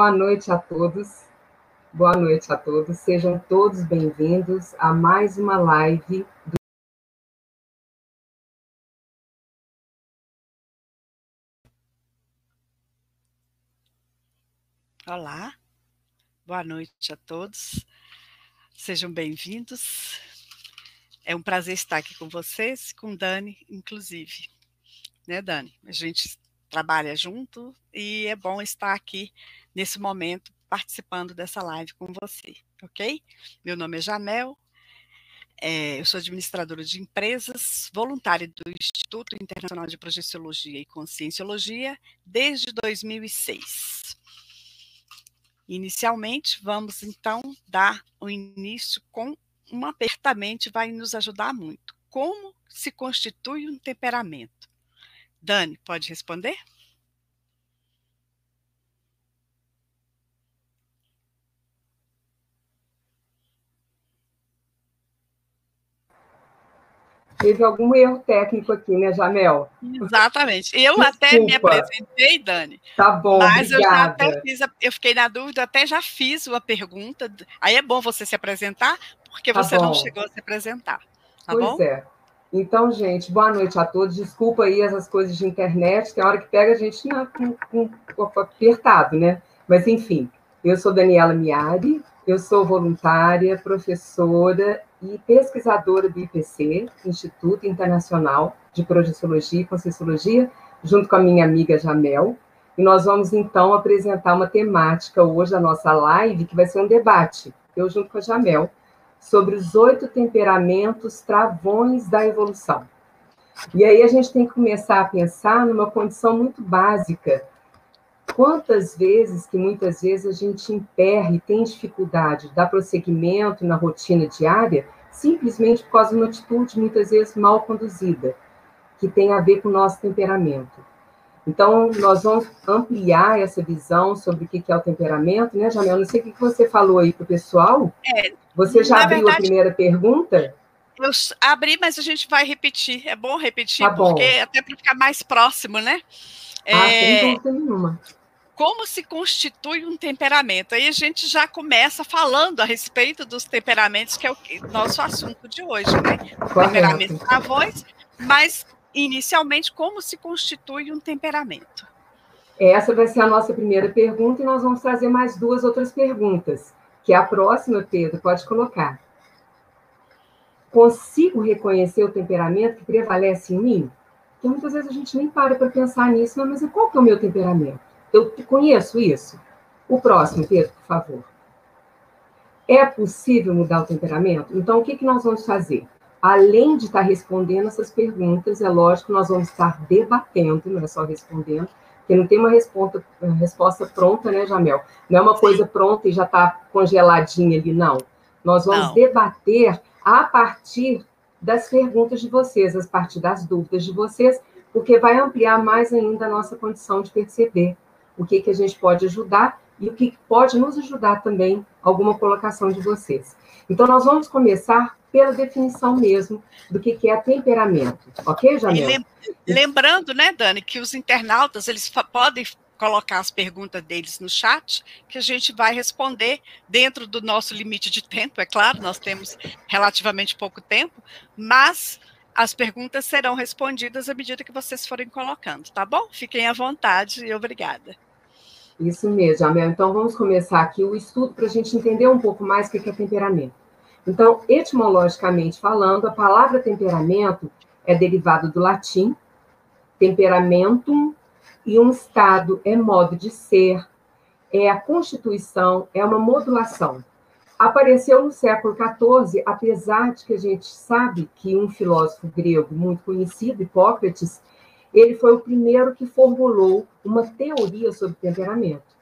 Boa noite a todos. Boa noite a todos. Sejam todos bem-vindos a mais uma live do Olá, boa noite a todos, sejam bem-vindos. É um prazer estar aqui com vocês, com Dani, inclusive. Né, Dani? A gente trabalha junto e é bom estar aqui nesse momento participando dessa live com você, ok? Meu nome é Jamel, é, eu sou administradora de empresas, voluntária do Instituto Internacional de Projeciologia e Conscienciologia desde 2006. Inicialmente, vamos então dar o início com um apertamento, vai nos ajudar muito. Como se constitui um temperamento? Dani, pode responder? Teve algum erro técnico aqui, né, Jamel? Exatamente. Eu Desculpa. até me apresentei, Dani. Tá bom, Mas obrigada. eu já até fiz, a, eu fiquei na dúvida, até já fiz uma pergunta. Aí é bom você se apresentar, porque tá você bom. não chegou a se apresentar. Tá pois bom? é. Então, gente, boa noite a todos. Desculpa aí essas coisas de internet, tem hora que pega a gente na, com, com, apertado, né? Mas, enfim, eu sou Daniela Miari, eu sou voluntária, professora e pesquisadora do IPC, Instituto Internacional de Projeciologia e Conscienciologia, junto com a minha amiga Jamel. E nós vamos, então, apresentar uma temática hoje da nossa live, que vai ser um debate, eu junto com a Jamel, sobre os oito temperamentos travões da evolução. E aí a gente tem que começar a pensar numa condição muito básica. Quantas vezes que muitas vezes a gente emperra e tem dificuldade de dar prosseguimento na rotina diária simplesmente por causa de uma atitude muitas vezes mal conduzida, que tem a ver com o nosso temperamento. Então, nós vamos ampliar essa visão sobre o que é o temperamento, né, Jamel? Não sei o que você falou aí para o pessoal. É, você já abriu verdade, a primeira pergunta? Eu abri, mas a gente vai repetir. É bom repetir, tá bom. porque até para ficar mais próximo, né? Ah, é, sem dúvida nenhuma. Como se constitui um temperamento? Aí a gente já começa falando a respeito dos temperamentos, que é o nosso assunto de hoje, né? Temperamento na voz, mas inicialmente, como se constitui um temperamento? Essa vai ser a nossa primeira pergunta e nós vamos trazer mais duas outras perguntas, que é a próxima, Pedro, pode colocar. Consigo reconhecer o temperamento que prevalece em mim? Porque muitas vezes a gente nem para para pensar nisso, mas qual que é o meu temperamento? Eu conheço isso? O próximo, Pedro, por favor. É possível mudar o temperamento? Então, o que, que nós vamos fazer? Além de estar respondendo essas perguntas, é lógico que nós vamos estar debatendo, não é só respondendo, porque não tem uma resposta, uma resposta pronta, né, Jamel? Não é uma Sim. coisa pronta e já está congeladinha ali, não. Nós vamos não. debater a partir das perguntas de vocês, a partir das dúvidas de vocês, porque vai ampliar mais ainda a nossa condição de perceber o que, que a gente pode ajudar e o que pode nos ajudar também, alguma colocação de vocês. Então, nós vamos começar pela definição mesmo do que, que é temperamento. Ok, Jamil? Lembrando, né, Dani, que os internautas, eles podem colocar as perguntas deles no chat, que a gente vai responder dentro do nosso limite de tempo, é claro, nós temos relativamente pouco tempo, mas as perguntas serão respondidas à medida que vocês forem colocando, tá bom? Fiquem à vontade e obrigada. Isso mesmo, Jamel. Então, vamos começar aqui o estudo para a gente entender um pouco mais o que é temperamento. Então, etimologicamente falando, a palavra temperamento é derivado do latim temperamentum, e um estado é modo de ser, é a constituição, é uma modulação. Apareceu no século XIV, apesar de que a gente sabe que um filósofo grego muito conhecido, Hipócrates, ele foi o primeiro que formulou uma teoria sobre temperamento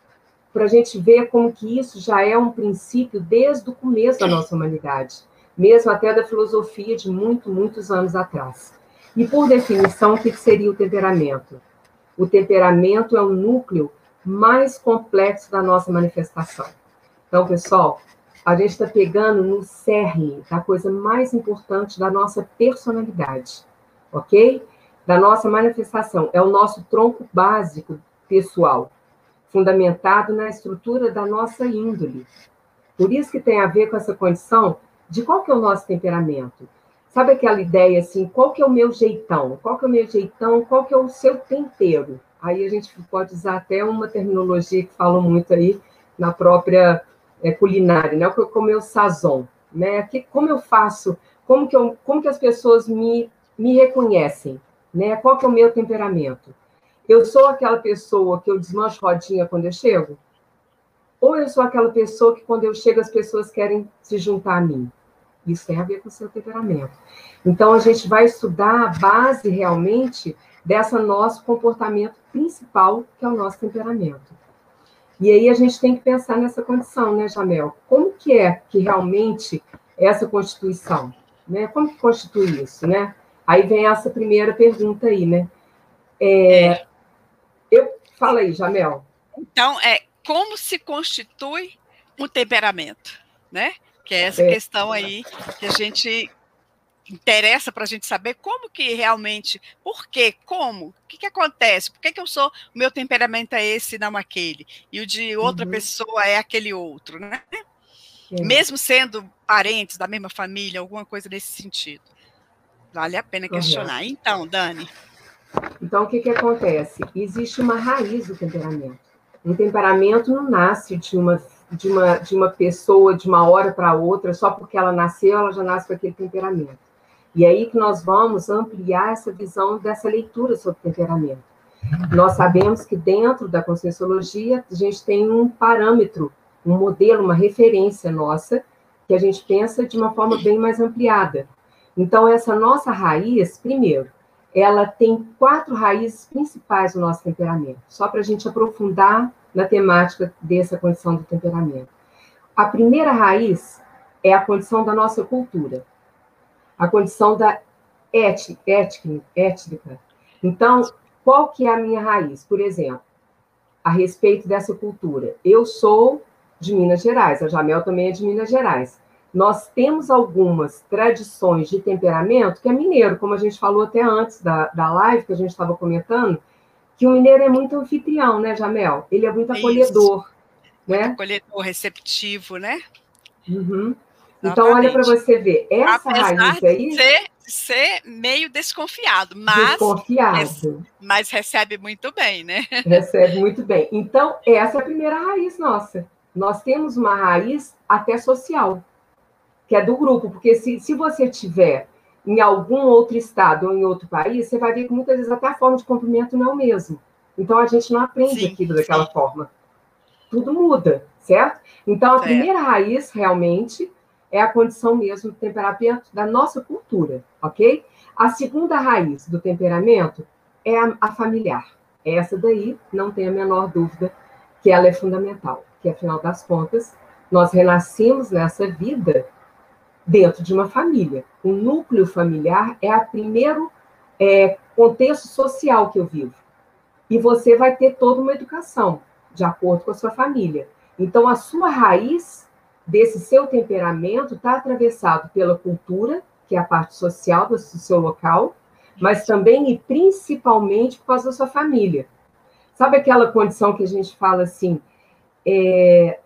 para a gente ver como que isso já é um princípio desde o começo da nossa humanidade, mesmo até da filosofia de muito, muitos anos atrás. E por definição, o que seria o temperamento? O temperamento é o núcleo mais complexo da nossa manifestação. Então, pessoal, a gente está pegando no cerne da coisa mais importante da nossa personalidade, ok? Da nossa manifestação. É o nosso tronco básico pessoal. Fundamentado na estrutura da nossa índole. Por isso que tem a ver com essa condição de qual que é o nosso temperamento. Sabe aquela ideia assim, qual que é o meu jeitão? Qual que é o meu jeitão? Qual que é o seu tempero? Aí a gente pode usar até uma terminologia que falam muito aí na própria é, culinária, né? O meu sazon, né? Que, como eu faço, como que, eu, como que as pessoas me, me reconhecem, né? Qual que é o meu temperamento? Eu sou aquela pessoa que eu desmancho rodinha quando eu chego? Ou eu sou aquela pessoa que quando eu chego as pessoas querem se juntar a mim? Isso tem a ver com o seu temperamento. Então, a gente vai estudar a base realmente dessa nosso comportamento principal, que é o nosso temperamento. E aí a gente tem que pensar nessa condição, né, Jamel? Como que é que realmente essa constituição, né? Como que constitui isso, né? Aí vem essa primeira pergunta aí, né? É, é. Fala aí, Jamel. Então, é como se constitui um temperamento, né? Que é essa é. questão aí que a gente interessa para a gente saber como que realmente, por quê, como, o que, que acontece, por que, que eu sou, o meu temperamento é esse, não aquele, e o de outra uhum. pessoa é aquele outro, né? É. Mesmo sendo parentes da mesma família, alguma coisa nesse sentido. Vale a pena questionar. Então, Dani. Então, o que, que acontece? Existe uma raiz do temperamento. Um temperamento não nasce de uma, de uma, de uma pessoa de uma hora para outra, só porque ela nasceu, ela já nasce com aquele temperamento. E aí que nós vamos ampliar essa visão dessa leitura sobre temperamento. Nós sabemos que dentro da conscienciologia a gente tem um parâmetro, um modelo, uma referência nossa, que a gente pensa de uma forma bem mais ampliada. Então, essa nossa raiz, primeiro, ela tem quatro raízes principais do nosso temperamento, só para a gente aprofundar na temática dessa condição do temperamento. A primeira raiz é a condição da nossa cultura a condição da ética. Então, qual que é a minha raiz? Por exemplo, a respeito dessa cultura. Eu sou de Minas Gerais, a Jamel também é de Minas Gerais. Nós temos algumas tradições de temperamento que é mineiro, como a gente falou até antes da, da live que a gente estava comentando, que o mineiro é muito anfitrião, né, Jamel? Ele é muito acolhedor. Né? Muito acolhedor, receptivo, né? Uhum. Então, olha para você ver, essa Apesar raiz aí. De ser, ser meio desconfiado, mas. Desconfiado. Mas recebe muito bem, né? Recebe muito bem. Então, essa é a primeira raiz nossa. Nós temos uma raiz até social, que é do grupo, porque se, se você tiver em algum outro estado ou em outro país, você vai ver que muitas vezes até a forma de cumprimento não é o mesmo. Então, a gente não aprende sim, aquilo daquela sim. forma. Tudo muda, certo? Então, a certo. primeira raiz, realmente, é a condição mesmo do temperamento da nossa cultura, ok? A segunda raiz do temperamento é a, a familiar. Essa daí, não tem a menor dúvida que ela é fundamental, que afinal das contas, nós renascemos nessa vida dentro de uma família. O núcleo familiar é o primeiro é, contexto social que eu vivo. E você vai ter toda uma educação, de acordo com a sua família. Então, a sua raiz desse seu temperamento está atravessado pela cultura, que é a parte social do seu local, mas também e principalmente por causa da sua família. Sabe aquela condição que a gente fala assim, é...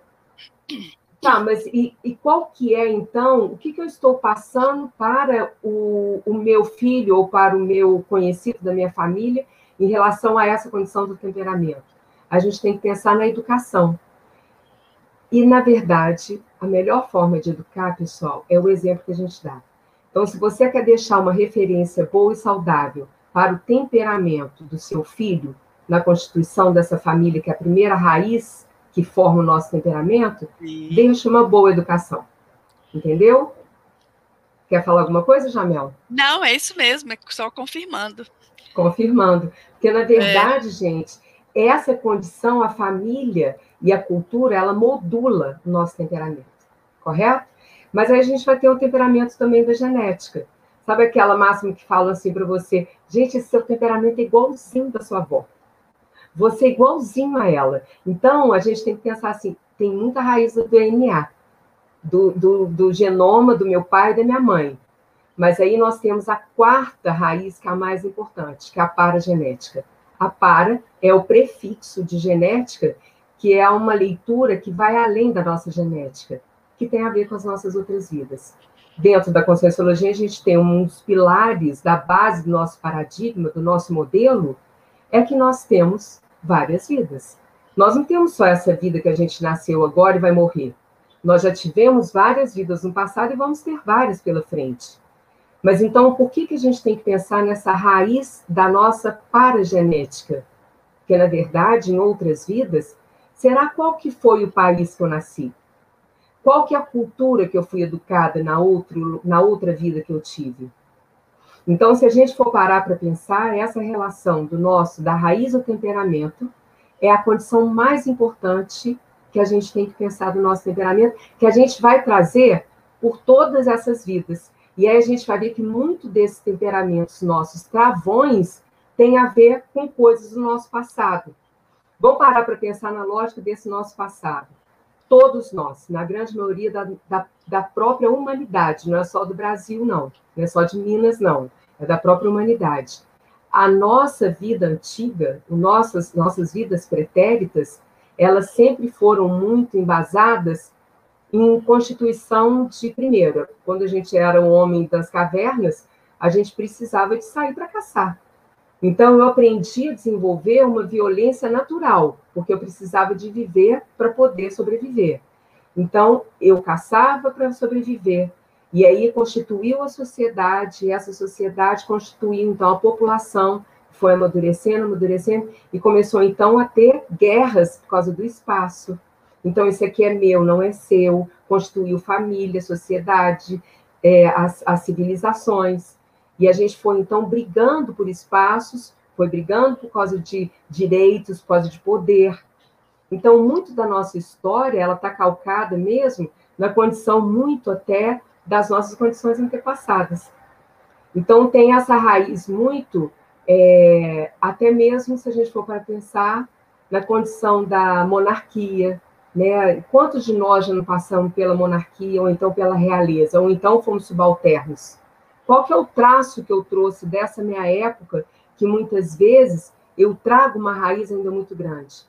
tá, mas e, e, qual que é então, o que, que eu estou passando para o, o meu filho ou para o meu conhecido da minha família em relação a essa condição do temperamento? A gente tem que pensar na educação. E, na verdade, a melhor forma de educar, pessoal, é o exemplo que a gente dá. Então, se você quer deixar uma referência boa e saudável para o temperamento do seu filho, na constituição dessa família, que é a primeira raiz que forma o nosso temperamento, Sim. deixa uma boa educação. Entendeu? Quer falar alguma coisa, Jamel? Não, é isso mesmo, é só confirmando. Confirmando. Porque, na verdade, é. gente, essa condição, a família e a cultura, ela modula o nosso temperamento, correto? Mas aí a gente vai ter o temperamento também da genética. Sabe aquela máxima que fala assim para você, gente, esse seu temperamento é igualzinho da sua avó. Você é igualzinho a ela. Então, a gente tem que pensar assim, tem muita raiz do DNA, do, do, do genoma do meu pai e da minha mãe. Mas aí nós temos a quarta raiz, que é a mais importante, que é a paragenética. A para é o prefixo de genética que é uma leitura que vai além da nossa genética, que tem a ver com as nossas outras vidas. Dentro da conscienciologia, a gente tem um dos pilares da base do nosso paradigma, do nosso modelo, é que nós temos várias vidas. Nós não temos só essa vida que a gente nasceu agora e vai morrer. Nós já tivemos várias vidas no passado e vamos ter várias pela frente. Mas então, por que, que a gente tem que pensar nessa raiz da nossa paragenética? Porque, na verdade, em outras vidas, será qual que foi o país que eu nasci? Qual que é a cultura que eu fui educada na, outro, na outra vida que eu tive? Então, se a gente for parar para pensar, essa relação do nosso, da raiz do temperamento, é a condição mais importante que a gente tem que pensar do nosso temperamento, que a gente vai trazer por todas essas vidas. E aí a gente vai ver que muito desses temperamentos nossos travões tem a ver com coisas do nosso passado. Vamos parar para pensar na lógica desse nosso passado. Todos nós, na grande maioria da, da, da própria humanidade, não é só do Brasil, não, não é só de Minas, não, é da própria humanidade. A nossa vida antiga, nossas, nossas vidas pretéritas, elas sempre foram muito embasadas em constituição de primeira. Quando a gente era um homem das cavernas, a gente precisava de sair para caçar. Então eu aprendi a desenvolver uma violência natural, porque eu precisava de viver para poder sobreviver. Então eu caçava para sobreviver. E aí constituiu a sociedade, e essa sociedade constituiu então a população, foi amadurecendo, amadurecendo, e começou então a ter guerras por causa do espaço. Então, isso aqui é meu, não é seu, constituiu família, sociedade, é, as, as civilizações. E a gente foi, então, brigando por espaços, foi brigando por causa de direitos, por causa de poder. Então, muito da nossa história, ela está calcada mesmo na condição muito até das nossas condições antepassadas. Então, tem essa raiz muito é, até mesmo se a gente for para pensar na condição da monarquia, né? Quantos de nós já não passamos pela monarquia, ou então pela realeza, ou então fomos subalternos? Qual que é o traço que eu trouxe dessa minha época, que muitas vezes eu trago uma raiz ainda muito grande?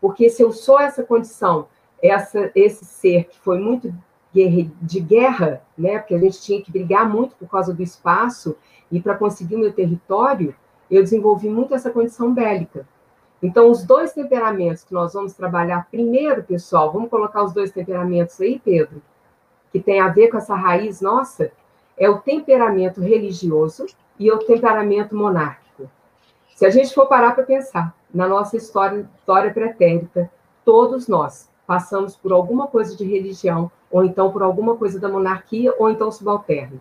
Porque se eu sou essa condição, essa, esse ser que foi muito de guerra, né? Porque a gente tinha que brigar muito por causa do espaço e para conseguir o meu território, eu desenvolvi muito essa condição bélica. Então, os dois temperamentos que nós vamos trabalhar primeiro, pessoal, vamos colocar os dois temperamentos aí, Pedro, que tem a ver com essa raiz nossa, é o temperamento religioso e o temperamento monárquico. Se a gente for parar para pensar na nossa história, história pretérita, todos nós passamos por alguma coisa de religião, ou então por alguma coisa da monarquia, ou então subalterno.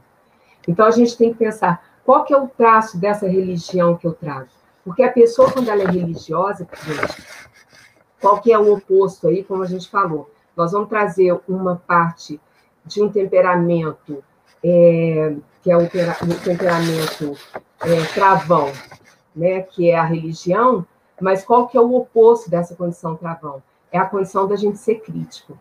Então a gente tem que pensar qual que é o traço dessa religião que eu trago? Porque a pessoa, quando ela é religiosa, qual que é o oposto aí, como a gente falou? Nós vamos trazer uma parte de um temperamento, é, que é o, o temperamento é, travão, né, que é a religião, mas qual que é o oposto dessa condição travão? É a condição da gente ser crítico.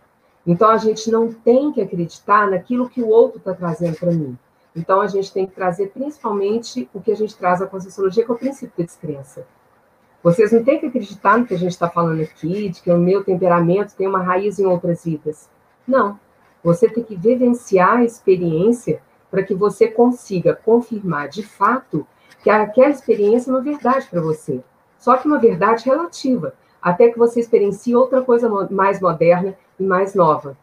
Então, a gente não tem que acreditar naquilo que o outro está trazendo para mim. Então, a gente tem que trazer principalmente o que a gente traz à Conscienciologia, que é o princípio da descrença. Vocês não têm que acreditar no que a gente está falando aqui, de que o meu temperamento tem uma raiz em outras vidas. Não. Você tem que vivenciar a experiência para que você consiga confirmar de fato que aquela experiência é uma verdade para você. Só que uma verdade relativa, até que você experiencie outra coisa mais moderna e mais nova.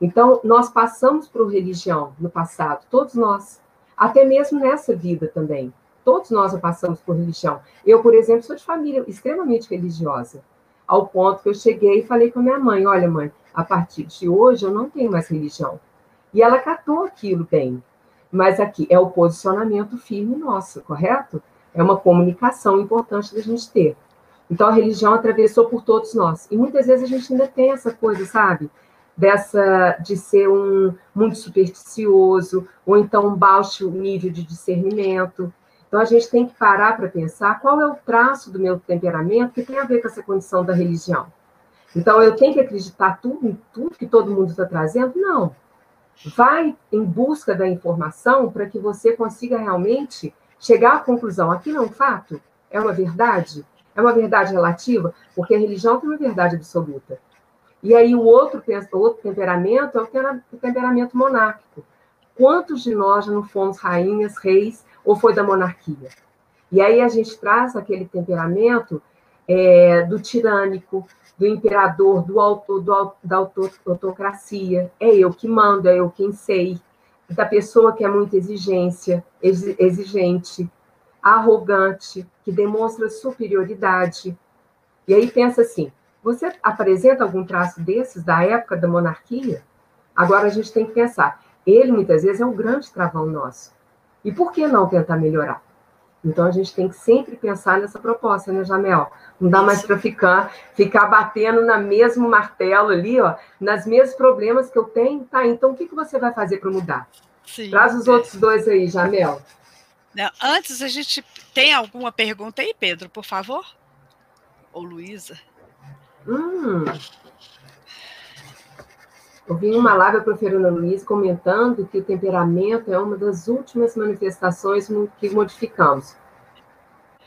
Então, nós passamos por religião no passado, todos nós, até mesmo nessa vida também. Todos nós passamos por religião. Eu, por exemplo, sou de família extremamente religiosa, ao ponto que eu cheguei e falei com a minha mãe: Olha, mãe, a partir de hoje eu não tenho mais religião. E ela catou aquilo bem. Mas aqui é o posicionamento firme nosso, correto? É uma comunicação importante da gente ter. Então a religião atravessou por todos nós. E muitas vezes a gente ainda tem essa coisa, sabe? dessa de ser um muito supersticioso ou então um baixo nível de discernimento. Então a gente tem que parar para pensar qual é o traço do meu temperamento que tem a ver com essa condição da religião. Então eu tenho que acreditar tudo em tudo que todo mundo está trazendo? Não. Vai em busca da informação para que você consiga realmente chegar à conclusão. Aquilo é um fato? É uma verdade? É uma verdade relativa, porque a religião tem uma verdade absoluta. E aí o outro, outro temperamento é o temperamento monárquico. Quantos de nós não fomos rainhas, reis, ou foi da monarquia? E aí a gente traz aquele temperamento é, do tirânico, do imperador, do autor, do, da autocracia. É eu que mando, é eu quem sei. Da pessoa que é muito exigência, exigente, arrogante, que demonstra superioridade. E aí pensa assim: você apresenta algum traço desses da época da monarquia? Agora a gente tem que pensar. Ele muitas vezes é um grande travão nosso. E por que não tentar melhorar? Então a gente tem que sempre pensar nessa proposta, né, Jamel? Não dá mais para ficar, ficar batendo na mesmo martelo ali, ó, nas mesmos problemas que eu tenho. Tá, então o que, que você vai fazer para mudar? Sim, Traz os é. outros dois aí, Jamel. Não, antes a gente tem alguma pergunta aí, Pedro, por favor? Ou Luísa? Hum. Ouvi uma live para Fernanda Luiz comentando que o temperamento é uma das últimas manifestações que modificamos.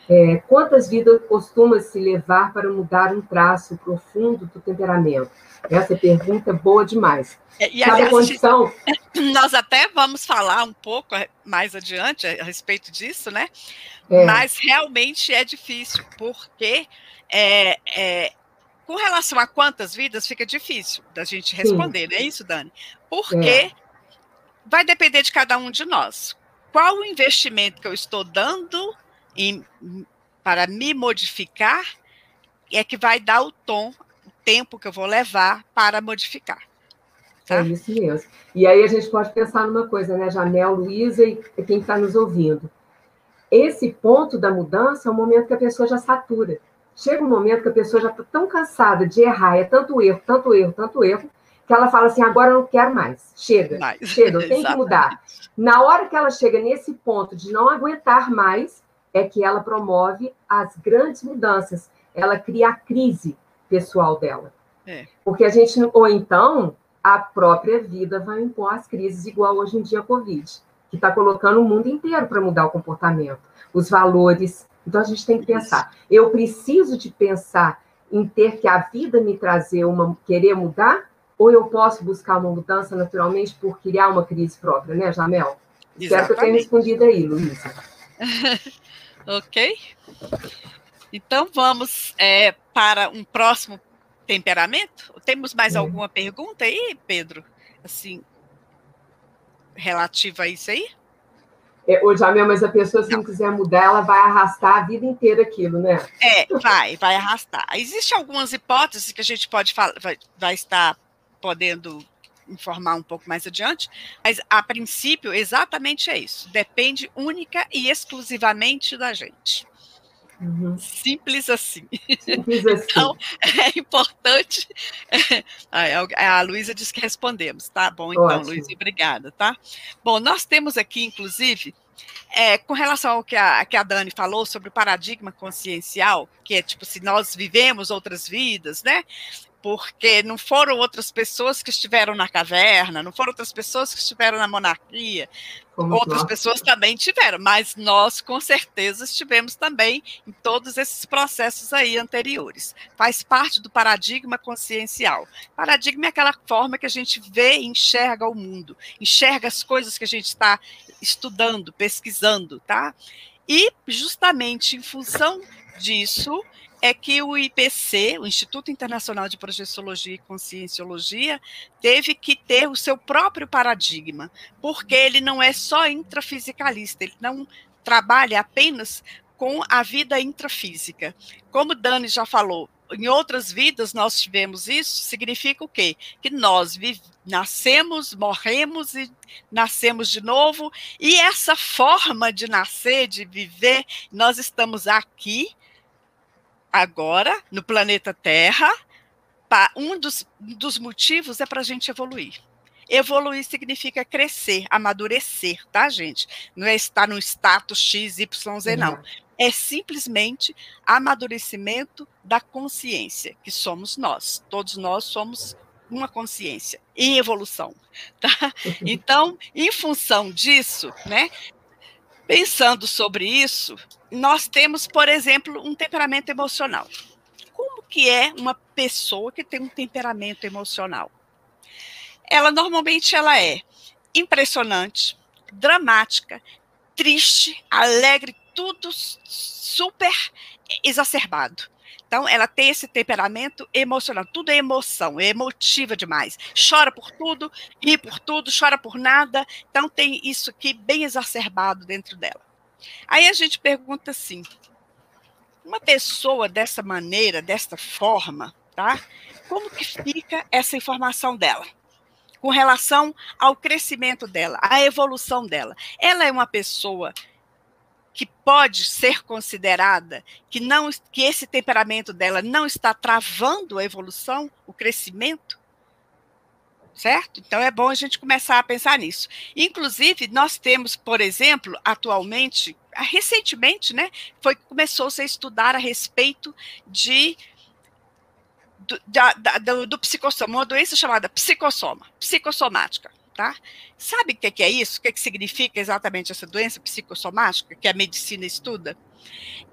É, quantas vidas costuma se levar para mudar um traço profundo do temperamento? Essa pergunta é boa demais. É, e, aliás, condição... Nós até vamos falar um pouco mais adiante a respeito disso, né? É. Mas realmente é difícil, porque é, é, com relação a quantas vidas, fica difícil da gente responder, não é isso, Dani? Porque é. vai depender de cada um de nós. Qual o investimento que eu estou dando em, para me modificar é que vai dar o tom, o tempo que eu vou levar para modificar. Tá? É isso mesmo. E aí a gente pode pensar numa coisa, né, Janel, Luísa e quem está nos ouvindo. Esse ponto da mudança é o momento que a pessoa já satura chega um momento que a pessoa já está tão cansada de errar, é tanto erro, tanto erro, tanto erro, que ela fala assim: agora eu não quero mais. Chega, mais. chega, eu tenho que mudar. Na hora que ela chega nesse ponto de não aguentar mais, é que ela promove as grandes mudanças. Ela cria a crise pessoal dela. É. Porque a gente, ou então, a própria vida vai impor as crises, igual hoje em dia a Covid, que está colocando o mundo inteiro para mudar o comportamento, os valores, então a gente tem que pensar. Eu preciso de pensar em ter que a vida me trazer uma querer mudar, ou eu posso buscar uma mudança naturalmente por criar uma crise própria, né, Jamel? Exatamente. Espero que eu tenha respondido aí, Luísa. ok. Então vamos é, para um próximo temperamento. Temos mais é. alguma pergunta aí, Pedro? Assim, relativa a isso aí? É, ô, Jamel, mas a pessoa, se não. não quiser mudar, ela vai arrastar a vida inteira aquilo, né? É, vai, vai arrastar. Existem algumas hipóteses que a gente pode falar, vai, vai estar podendo informar um pouco mais adiante, mas a princípio exatamente é isso. Depende única e exclusivamente da gente. Uhum. Simples assim. Simples assim. Então, é importante. A Luísa disse que respondemos, tá? Bom, então, Luísa, obrigada, tá? Bom, nós temos aqui, inclusive, é, com relação ao que a, que a Dani falou sobre o paradigma consciencial, que é tipo, se nós vivemos outras vidas, né? porque não foram outras pessoas que estiveram na caverna, não foram outras pessoas que estiveram na monarquia, Como outras nós? pessoas também tiveram, mas nós com certeza estivemos também em todos esses processos aí anteriores. Faz parte do paradigma consciencial. Paradigma é aquela forma que a gente vê e enxerga o mundo, enxerga as coisas que a gente está estudando, pesquisando, tá? E justamente em função disso, é que o IPC, o Instituto Internacional de Projeciologia e Conscienciologia, teve que ter o seu próprio paradigma, porque ele não é só intrafisicalista, ele não trabalha apenas com a vida intrafísica. Como Dani já falou, em outras vidas nós tivemos isso, significa o quê? Que nós nascemos, morremos e nascemos de novo, e essa forma de nascer, de viver, nós estamos aqui agora, no planeta Terra, um dos, dos motivos é para a gente evoluir. Evoluir significa crescer, amadurecer, tá, gente? Não é estar no status X, Y, Z, não. É simplesmente amadurecimento da consciência, que somos nós. Todos nós somos uma consciência em evolução, tá? Então, em função disso, né, Pensando sobre isso, nós temos, por exemplo, um temperamento emocional. Como que é uma pessoa que tem um temperamento emocional? Ela normalmente ela é impressionante, dramática, triste, alegre, tudo super exacerbado. Então, ela tem esse temperamento emocional, tudo é emoção, é emotiva demais. Chora por tudo, ri por tudo, chora por nada. Então, tem isso aqui bem exacerbado dentro dela. Aí a gente pergunta assim: uma pessoa dessa maneira, desta forma, tá? Como que fica essa informação dela? Com relação ao crescimento dela, à evolução dela. Ela é uma pessoa que pode ser considerada que não que esse temperamento dela não está travando a evolução, o crescimento, certo? Então é bom a gente começar a pensar nisso. Inclusive nós temos, por exemplo, atualmente, recentemente, né, foi que começou-se a estudar a respeito de do, da, do, do psicossoma, uma doença chamada psicossoma, psicossomática tá? Sabe o que é isso? O que significa exatamente essa doença psicossomática que a medicina estuda?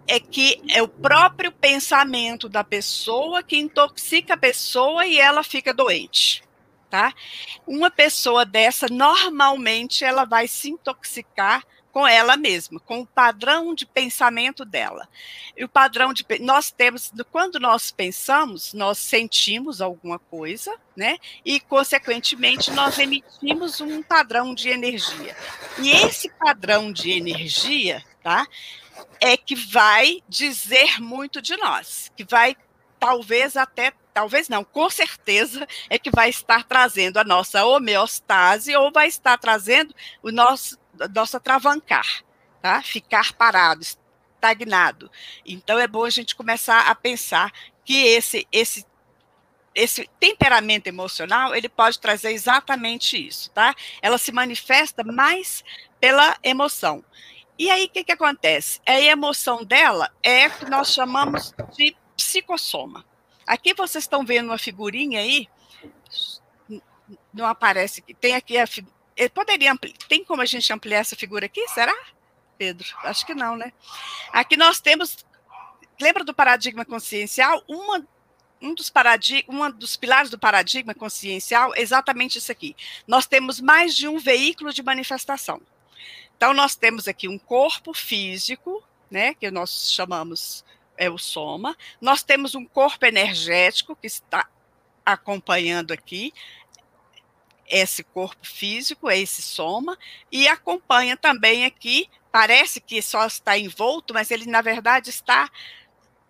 É que é o próprio pensamento da pessoa que intoxica a pessoa e ela fica doente. Tá? Uma pessoa dessa, normalmente, ela vai se intoxicar com ela mesma, com o padrão de pensamento dela. E o padrão de nós temos, quando nós pensamos, nós sentimos alguma coisa, né? E consequentemente nós emitimos um padrão de energia. E esse padrão de energia, tá? É que vai dizer muito de nós, que vai talvez até talvez não, com certeza é que vai estar trazendo a nossa homeostase ou vai estar trazendo o nosso nossa travancar, tá? Ficar parado, estagnado. Então é bom a gente começar a pensar que esse esse esse temperamento emocional, ele pode trazer exatamente isso, tá? Ela se manifesta mais pela emoção. E aí, o que, que acontece? A emoção dela é que nós chamamos de psicossoma. Aqui vocês estão vendo uma figurinha aí, não aparece aqui, tem aqui a, ele poderia tem como a gente ampliar essa figura aqui? Será, Pedro? Acho que não, né? Aqui nós temos, lembra do paradigma consciencial? Uma um dos, um dos pilares do paradigma consciencial é exatamente isso aqui. Nós temos mais de um veículo de manifestação. Então, nós temos aqui um corpo físico, né, que nós chamamos é o soma. Nós temos um corpo energético que está acompanhando aqui esse corpo físico, é esse soma, e acompanha também aqui, parece que só está envolto, mas ele na verdade está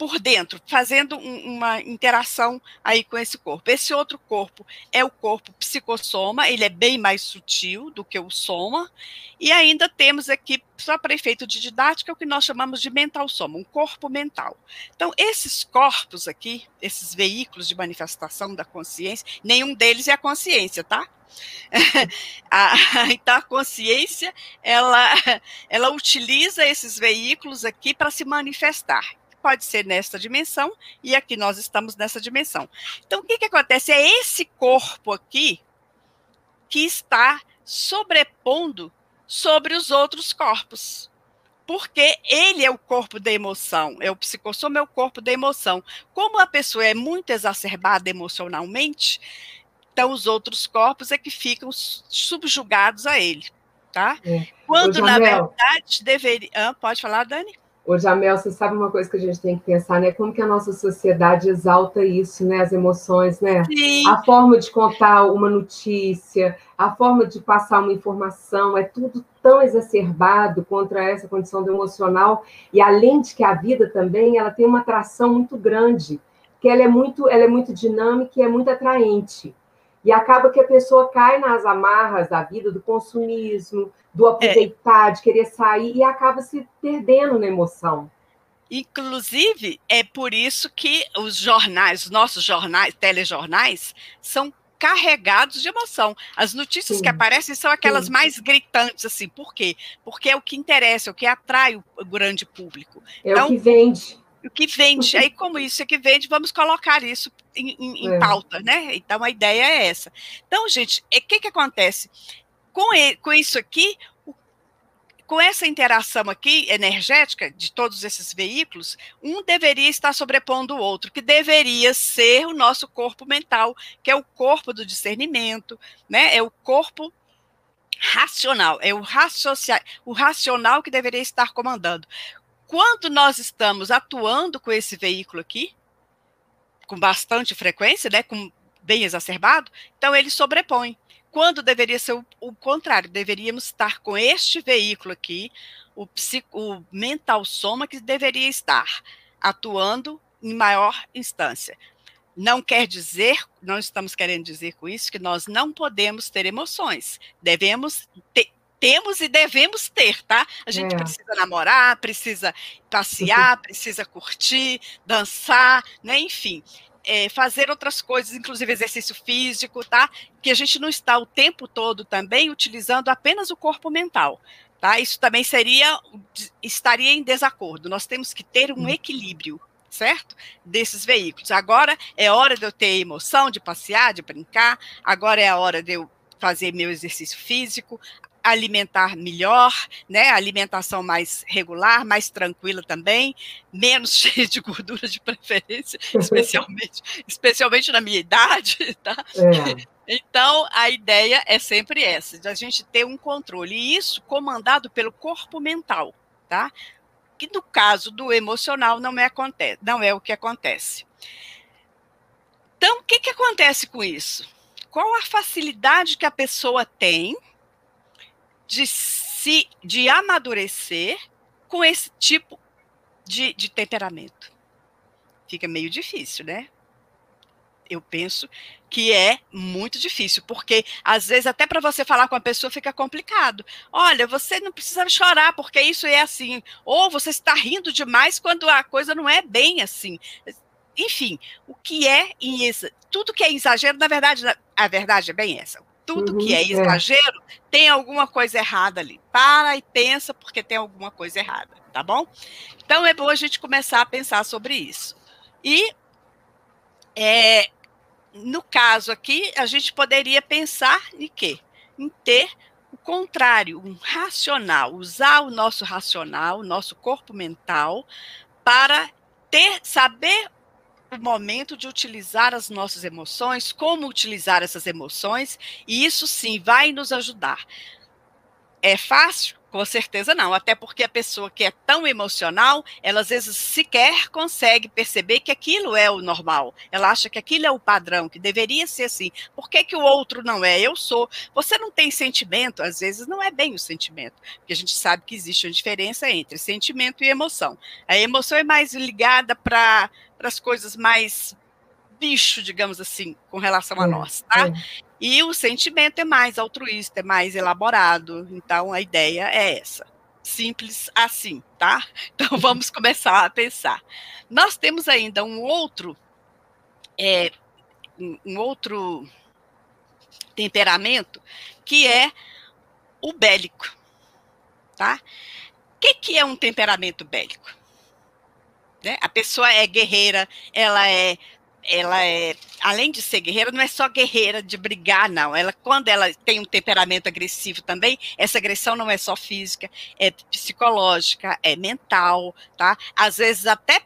por dentro, fazendo um, uma interação aí com esse corpo. Esse outro corpo é o corpo psicossoma, ele é bem mais sutil do que o soma, e ainda temos aqui, só para efeito de didática, o que nós chamamos de mental soma, um corpo mental. Então, esses corpos aqui, esses veículos de manifestação da consciência, nenhum deles é a consciência, tá? então a consciência ela, ela utiliza esses veículos aqui para se manifestar. Pode ser nesta dimensão, e aqui nós estamos nessa dimensão. Então, o que, que acontece? É esse corpo aqui que está sobrepondo sobre os outros corpos. Porque ele é o corpo da emoção, é o psicossoma, é o corpo da emoção. Como a pessoa é muito exacerbada emocionalmente, então os outros corpos é que ficam subjugados a ele, tá? É. Quando, na verdade, deveria... Ah, pode falar, Dani? Ô, Jamel, você sabe uma coisa que a gente tem que pensar, né? Como que a nossa sociedade exalta isso, né? As emoções, né? Sim. A forma de contar uma notícia, a forma de passar uma informação, é tudo tão exacerbado contra essa condição do emocional. E além de que a vida também, ela tem uma atração muito grande, que ela é muito, ela é muito dinâmica e é muito atraente. E acaba que a pessoa cai nas amarras da vida, do consumismo, do aproveitar, é. de querer sair, e acaba se perdendo na emoção. Inclusive, é por isso que os jornais, os nossos jornais, telejornais, são carregados de emoção. As notícias Sim. que aparecem são aquelas Sim. mais gritantes, assim. Por quê? Porque é o que interessa, é o que atrai o grande público. É então, o que vende o que vende. Aí, como isso é que vende, vamos colocar isso em, em, em é. pauta, né? Então, a ideia é essa. Então, gente, o que, que acontece? Com, ele, com isso aqui, com essa interação aqui energética de todos esses veículos, um deveria estar sobrepondo o outro, que deveria ser o nosso corpo mental, que é o corpo do discernimento, né? É o corpo racional, é o, o racional que deveria estar comandando. Quando nós estamos atuando com esse veículo aqui, com bastante frequência, né, com bem exacerbado, então ele sobrepõe quando deveria ser o, o contrário, deveríamos estar com este veículo aqui, o, psico, o mental soma, que deveria estar atuando em maior instância. Não quer dizer, não estamos querendo dizer com isso que nós não podemos ter emoções. Devemos ter, temos e devemos ter, tá? A gente é. precisa namorar, precisa passear, precisa curtir, dançar, né? Enfim é, fazer outras coisas, inclusive exercício físico, tá? Que a gente não está o tempo todo também utilizando apenas o corpo mental. Tá? Isso também seria estaria em desacordo. Nós temos que ter um equilíbrio, certo? Desses veículos. Agora é hora de eu ter emoção, de passear, de brincar. Agora é a hora de eu fazer meu exercício físico alimentar melhor, né? Alimentação mais regular, mais tranquila também, menos cheia de gordura de preferência, especialmente, especialmente na minha idade, tá? É. Então, a ideia é sempre essa, de a gente ter um controle, e isso comandado pelo corpo mental, tá? Que no caso do emocional não é, acontece, não é o que acontece. Então, o que, que acontece com isso? Qual a facilidade que a pessoa tem de se de amadurecer com esse tipo de, de temperamento. Fica meio difícil, né? Eu penso que é muito difícil, porque às vezes até para você falar com a pessoa fica complicado. Olha, você não precisa chorar porque isso é assim, ou você está rindo demais quando a coisa não é bem assim. Enfim, o que é tudo que é exagero, na verdade, a verdade é bem essa tudo uhum, que é, é exagero, tem alguma coisa errada ali. Para e pensa, porque tem alguma coisa errada, tá bom? Então é bom a gente começar a pensar sobre isso. E é, no caso aqui, a gente poderia pensar em quê? Em ter o contrário, um racional, usar o nosso racional, o nosso corpo mental, para ter, saber momento de utilizar as nossas emoções, como utilizar essas emoções, e isso sim vai nos ajudar. É fácil? Com certeza não, até porque a pessoa que é tão emocional, ela às vezes sequer consegue perceber que aquilo é o normal. Ela acha que aquilo é o padrão, que deveria ser assim. Por que, que o outro não é? Eu sou. Você não tem sentimento, às vezes não é bem o sentimento, porque a gente sabe que existe uma diferença entre sentimento e emoção. A emoção é mais ligada para as coisas mais bicho, digamos assim, com relação a é, nós, tá? É. E o sentimento é mais altruísta, é mais elaborado. Então a ideia é essa. Simples assim, tá? Então vamos começar a pensar. Nós temos ainda um outro, é, um outro temperamento que é o bélico, tá? O que, que é um temperamento bélico? Né? A pessoa é guerreira, ela é ela é, além de ser guerreira, não é só guerreira de brigar, não. Ela, quando ela tem um temperamento agressivo também, essa agressão não é só física, é psicológica, é mental, tá? Às vezes até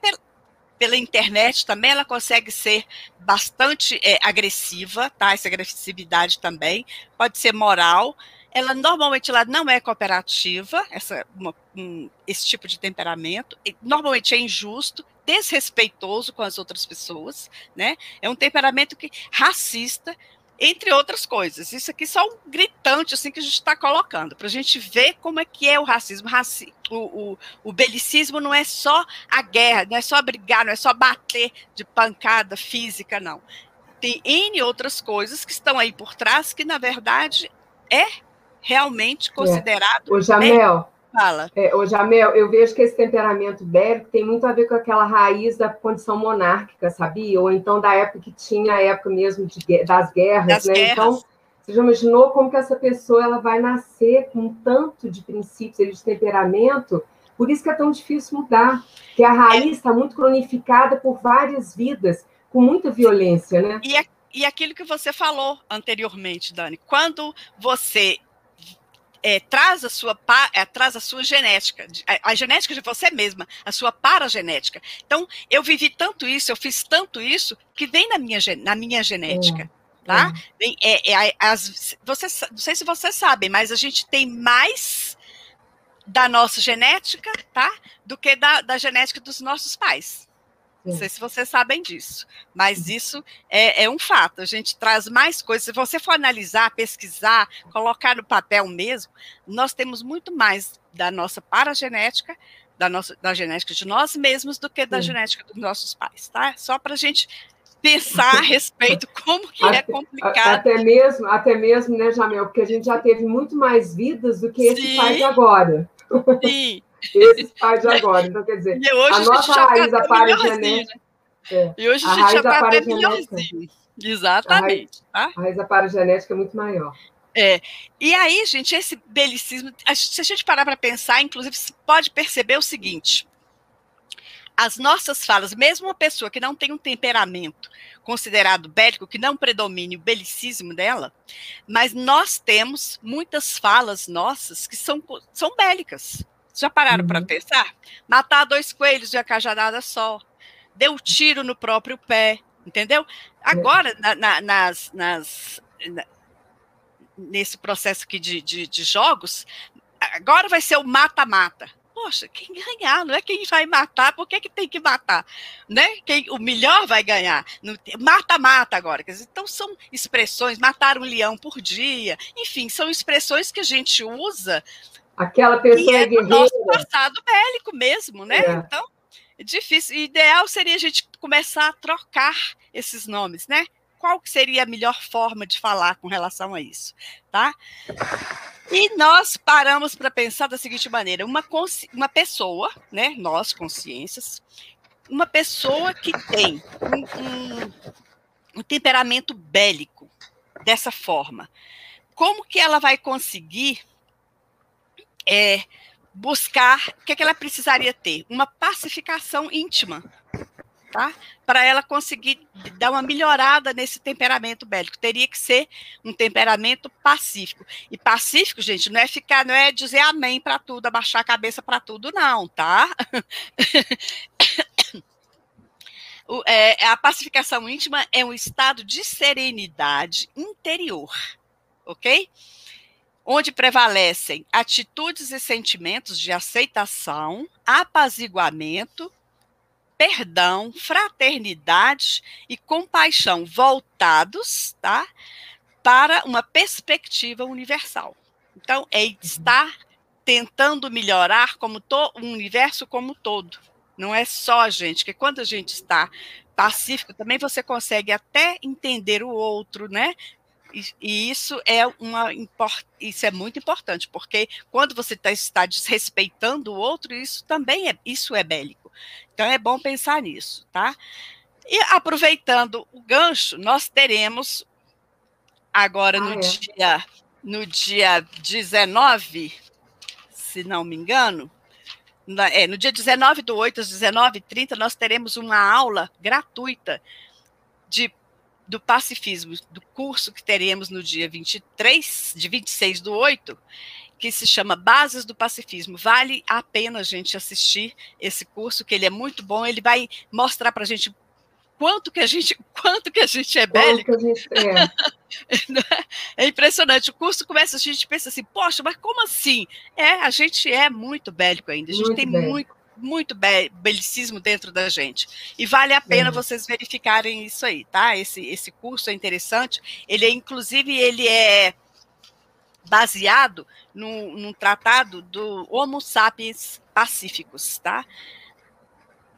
pela internet também ela consegue ser bastante é, agressiva, tá? Essa agressividade também pode ser moral. Ela normalmente ela não é cooperativa, essa, uma, um, esse tipo de temperamento. Normalmente é injusto, desrespeitoso com as outras pessoas, né? É um temperamento que racista, entre outras coisas. Isso aqui só um gritante assim que a gente está colocando para a gente ver como é que é o racismo. Raci o, o, o, belicismo não é só a guerra, não é só brigar, não é só bater de pancada física, não. Tem N outras coisas que estão aí por trás que, na verdade, é realmente é. considerado. É. Ô, Jamel, Fala. É, ô, Jamel, eu vejo que esse temperamento bélico tem muito a ver com aquela raiz da condição monárquica, sabia? Ou então da época que tinha a época mesmo de, das guerras, das né? Guerras. Então, você já imaginou como que essa pessoa ela vai nascer com tanto de princípios, de temperamento? Por isso que é tão difícil mudar, que a raiz está é. muito cronificada por várias vidas, com muita violência, né? E, e aquilo que você falou anteriormente, Dani, quando você é, traz, a sua, é, traz a sua genética, a, a, genética de você mesma, a sua paragenética. Então, eu vivi tanto isso, eu fiz tanto isso, que vem na minha, na minha genética. É, tá? Vem, é, é as, vocês, não sei se vocês sabem, mas a gente tem mais da nossa genética, tá? Do que da, da genética dos nossos pais. Não sei se vocês sabem disso, mas isso é, é, um fato. A gente traz mais coisas. Se você for analisar, pesquisar, colocar no papel mesmo, nós temos muito mais da nossa paragenética, da nossa da genética de nós mesmos, do que da Sim. genética dos nossos pais, tá? Só para a gente pensar a respeito como que é até, é complicado. Até mesmo, até mesmo, né, Jamel? Porque a gente já teve muito mais vidas do que esse pai de agora. Sim. Esses pais de agora. Então, quer dizer, a nossa a raiz tá. É, e hoje a, a gente já está até melhorzinho. Exatamente. A raiz, tá? a raiz é muito maior. É. E aí, gente, esse belicismo, se a gente parar para pensar, inclusive, se pode perceber o seguinte: as nossas falas, mesmo uma pessoa que não tem um temperamento considerado bélico, que não predomine o belicismo dela, mas nós temos muitas falas nossas que são, são bélicas. Já pararam uhum. para pensar? Matar dois coelhos de a cajadada só. Deu tiro no próprio pé, entendeu? Agora, na, na, nas, nas na, nesse processo aqui de, de, de jogos, agora vai ser o mata-mata poxa, quem ganhar, não é quem vai matar, por que, que tem que matar? Né? Quem, o melhor vai ganhar. Mata-mata agora. Então, são expressões, matar um leão por dia, enfim, são expressões que a gente usa. Aquela pessoa é do nosso passado bélico mesmo, né? É. Então, é difícil. O ideal seria a gente começar a trocar esses nomes, né? Qual seria a melhor forma de falar com relação a isso, tá? E nós paramos para pensar da seguinte maneira: uma, uma pessoa, né, nós, consciências, uma pessoa que tem um, um, um temperamento bélico dessa forma, como que ela vai conseguir é, buscar, o que, é que ela precisaria ter? Uma pacificação íntima tá? Para ela conseguir dar uma melhorada nesse temperamento bélico, teria que ser um temperamento pacífico. E pacífico, gente, não é ficar, não é dizer amém para tudo, abaixar a cabeça para tudo, não, tá? o, é, a pacificação íntima é um estado de serenidade interior, ok? Onde prevalecem atitudes e sentimentos de aceitação, apaziguamento perdão, fraternidade e compaixão voltados, tá? Para uma perspectiva universal. Então, é estar tentando melhorar como to, o universo como todo. Não é só a gente, que quando a gente está pacífico, também você consegue até entender o outro, né? E, isso é uma isso é muito importante, porque quando você tá, está desrespeitando o outro, isso também é isso é bélico. Então é bom pensar nisso, tá? E aproveitando o gancho, nós teremos agora no ah, é. dia no dia 19, se não me engano, na, é, no dia 19 do 8 às 19h30, nós teremos uma aula gratuita de do pacifismo, do curso que teremos no dia 23, de 26 do 8, que se chama Bases do Pacifismo. Vale a pena a gente assistir esse curso, que ele é muito bom, ele vai mostrar para a gente quanto que a gente, quanto que a gente é bélico. Gente é. é impressionante. O curso começa, a gente pensa assim, poxa, mas como assim? É, a gente é muito bélico ainda. A gente muito tem bélico. muito muito be belicismo dentro da gente. E vale a pena uhum. vocês verificarem isso aí, tá? Esse, esse curso é interessante. Ele é, inclusive, ele é baseado no, num tratado do Homo sapiens pacíficos, tá?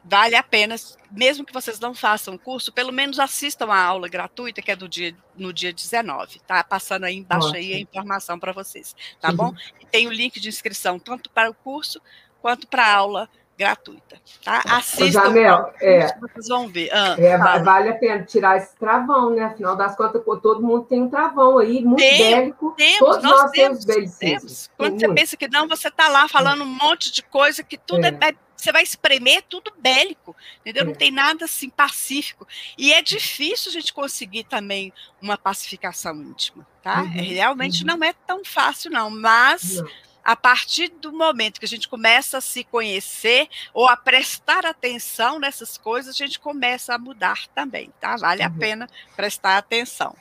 Vale a pena, mesmo que vocês não façam o curso, pelo menos assistam a aula gratuita, que é do dia, no dia 19, tá? Passando aí embaixo aí a informação para vocês, tá uhum. bom? E tem o link de inscrição tanto para o curso quanto para a aula gratuita, tá? Assistam, Jamel, é, vocês vão ver. Ah, é, vale a pena tirar esse travão, né? Afinal das contas, todo mundo tem um travão aí, muito tem, bélico. Temos, Todos nós, temos, temos Quando tem você muito. pensa que não, você está lá falando um monte de coisa que tudo é, é, você vai espremer tudo bélico, entendeu? Não é. tem nada assim pacífico. E é difícil a gente conseguir também uma pacificação íntima, tá? Uhum, Realmente uhum. não é tão fácil, não, mas. Não a partir do momento que a gente começa a se conhecer ou a prestar atenção nessas coisas, a gente começa a mudar também, tá? Vale uhum. a pena prestar atenção.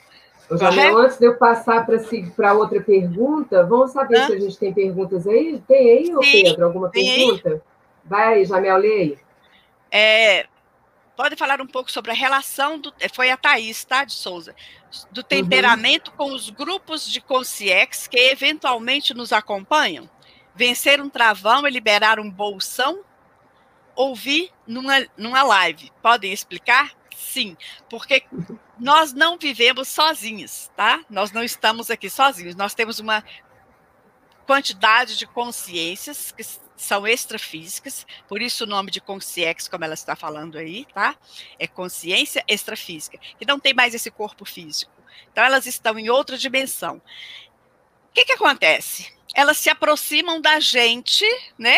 Jamel, antes de eu passar para outra pergunta, vamos saber Hã? se a gente tem perguntas aí? Tem aí, Sim, Pedro, alguma pergunta? Aí. Vai aí, Jamel, lê aí. É, pode falar um pouco sobre a relação do. Foi a Thaís, tá, de Souza? Do uhum. temperamento uhum. com os grupos de consciex que eventualmente nos acompanham? Vencer um travão e liberar um bolsão? Ouvir numa, numa live. Podem explicar? Sim, porque nós não vivemos sozinhos, tá? Nós não estamos aqui sozinhos. Nós temos uma quantidade de consciências que são extrafísicas, por isso o nome de consciex, como ela está falando aí, tá? É consciência extrafísica, que não tem mais esse corpo físico. Então elas estão em outra dimensão. O que que acontece? Elas se aproximam da gente, né?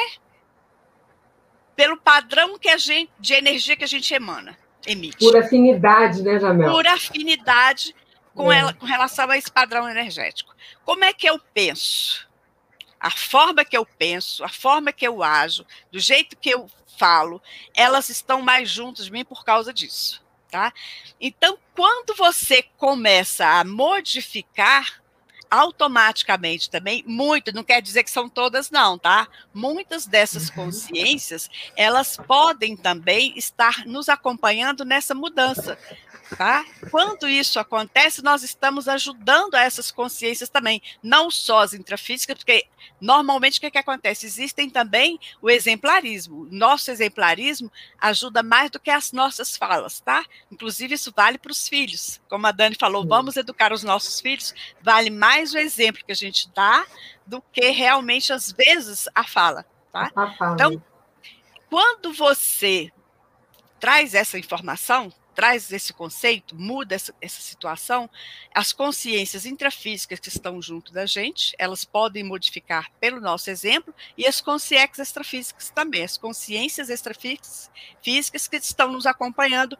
Pelo padrão que a gente de energia que a gente emana, emite. Por afinidade, né, Jamel? Por afinidade com é. ela com relação a esse padrão energético. Como é que eu penso? A forma que eu penso, a forma que eu ajo, do jeito que eu falo, elas estão mais juntas de mim por causa disso, tá? Então, quando você começa a modificar automaticamente também, muito, não quer dizer que são todas não, tá? Muitas dessas uhum. consciências, elas podem também estar nos acompanhando nessa mudança. Tá? Quando isso acontece, nós estamos ajudando a essas consciências também, não só as intrafísicas, porque normalmente o que, que acontece? Existem também o exemplarismo. Nosso exemplarismo ajuda mais do que as nossas falas, tá? Inclusive, isso vale para os filhos. Como a Dani falou, vamos educar os nossos filhos, vale mais o exemplo que a gente dá do que realmente, às vezes, a fala. Tá? Então, quando você traz essa informação, traz esse conceito, muda essa, essa situação, as consciências intrafísicas que estão junto da gente, elas podem modificar pelo nosso exemplo, e as consciências extrafísicas também, as consciências extrafísicas que estão nos acompanhando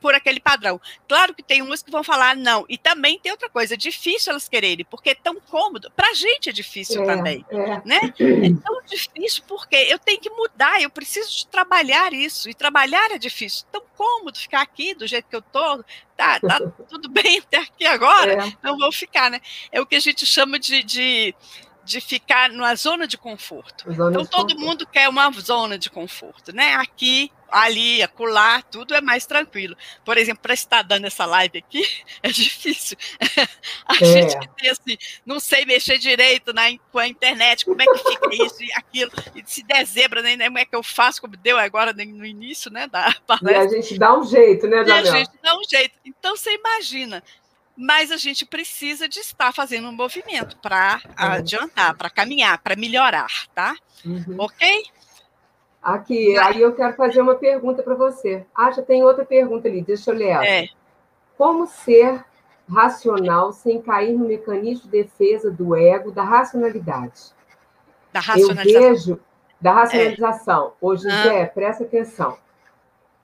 por aquele padrão. Claro que tem umas que vão falar não, e também tem outra coisa, é difícil elas quererem, porque é tão cômodo, para a gente é difícil é, também, é. né? É tão difícil porque eu tenho que mudar, eu preciso de trabalhar isso, e trabalhar é difícil, tão cômodo ficar aqui do jeito que eu tô, tá, tá tudo bem até aqui agora, é. não vou ficar, né? É o que a gente chama de, de de ficar numa zona de conforto. Zona então, de todo conforto. mundo quer uma zona de conforto, né? Aqui, ali, acolá, tudo é mais tranquilo. Por exemplo, para estar dando essa live aqui, é difícil. A é. gente tem assim, não sei mexer direito na, com a internet, como é que fica isso e aquilo, e se der zebra, nem, como é que eu faço, como deu agora no início, né? Da palestra. E a gente dá um jeito, né, Daniel? E a gente dá um jeito. Então, você imagina, mas a gente precisa de estar fazendo um movimento para uhum. adiantar, para caminhar, para melhorar, tá? Uhum. Ok? Aqui, aí eu quero fazer uma pergunta para você. Ah, já tem outra pergunta ali, deixa eu ler. É. Como ser racional sem cair no mecanismo de defesa do ego, da racionalidade? Da racionalização. Eu vejo, da racionalização. É. Ô, José, ah. presta atenção.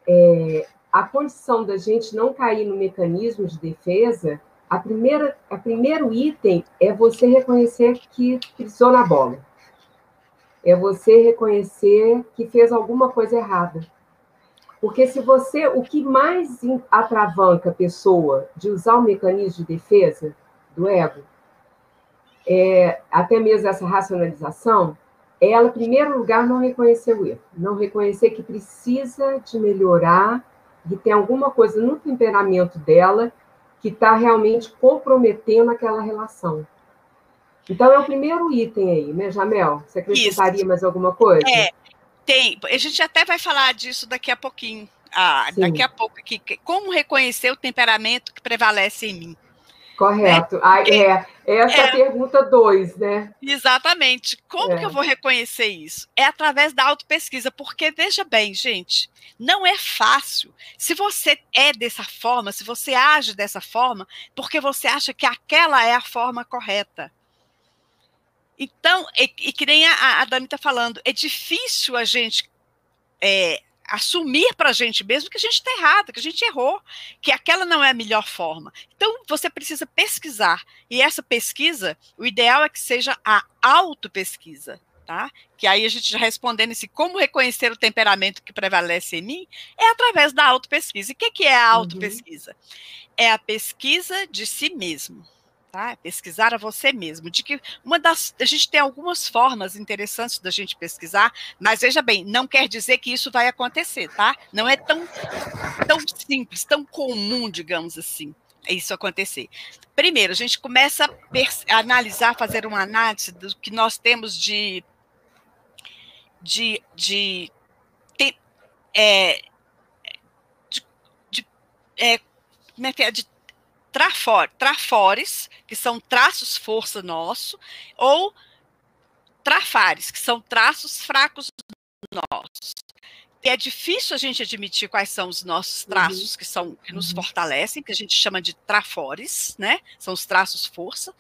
É, a condição da gente não cair no mecanismo de defesa, a primeira, a primeiro item é você reconhecer que pisou na bola. É você reconhecer que fez alguma coisa errada. Porque se você, o que mais atravanca a pessoa de usar o mecanismo de defesa do ego, é, até mesmo essa racionalização, é ela, em primeiro lugar, não reconhecer o erro, não reconhecer que precisa de melhorar que tem alguma coisa no temperamento dela que está realmente comprometendo aquela relação. Então, é o primeiro item aí, né, Jamel? Você acrescentaria Isso. mais alguma coisa? É, tem. A gente até vai falar disso daqui a pouquinho. Ah, daqui a pouco aqui. Como reconhecer o temperamento que prevalece em mim? Correto. Né? Ah, é, essa é a pergunta dois, né? Exatamente. Como é. que eu vou reconhecer isso? É através da autopesquisa, porque veja bem, gente, não é fácil. Se você é dessa forma, se você age dessa forma, porque você acha que aquela é a forma correta. Então, e, e que nem a, a Dani está falando, é difícil a gente é, assumir para a gente mesmo que a gente está errado, que a gente errou, que aquela não é a melhor forma. Então, você precisa pesquisar. E essa pesquisa, o ideal é que seja a autopesquisa. Tá? Que aí a gente já respondendo esse como reconhecer o temperamento que prevalece em mim, é através da autopesquisa. E o que, que é a uhum. autopesquisa? Uhum. É a pesquisa de si mesmo tá? É pesquisar a você mesmo. De que uma das. A gente tem algumas formas interessantes da gente pesquisar, mas veja bem, não quer dizer que isso vai acontecer, tá? Não é tão, tão simples, tão comum, digamos assim isso acontecer. Primeiro, a gente começa a, analisar, fazer uma análise do que nós temos de de, de, de, é, de, de, é, é, de trafor, trafores, que são traços força nosso, ou trafares, que são traços fracos nossos é difícil a gente admitir quais são os nossos uhum. traços uhum. que são que nos uhum. fortalecem, que a gente chama de trafores, né? São os traços força,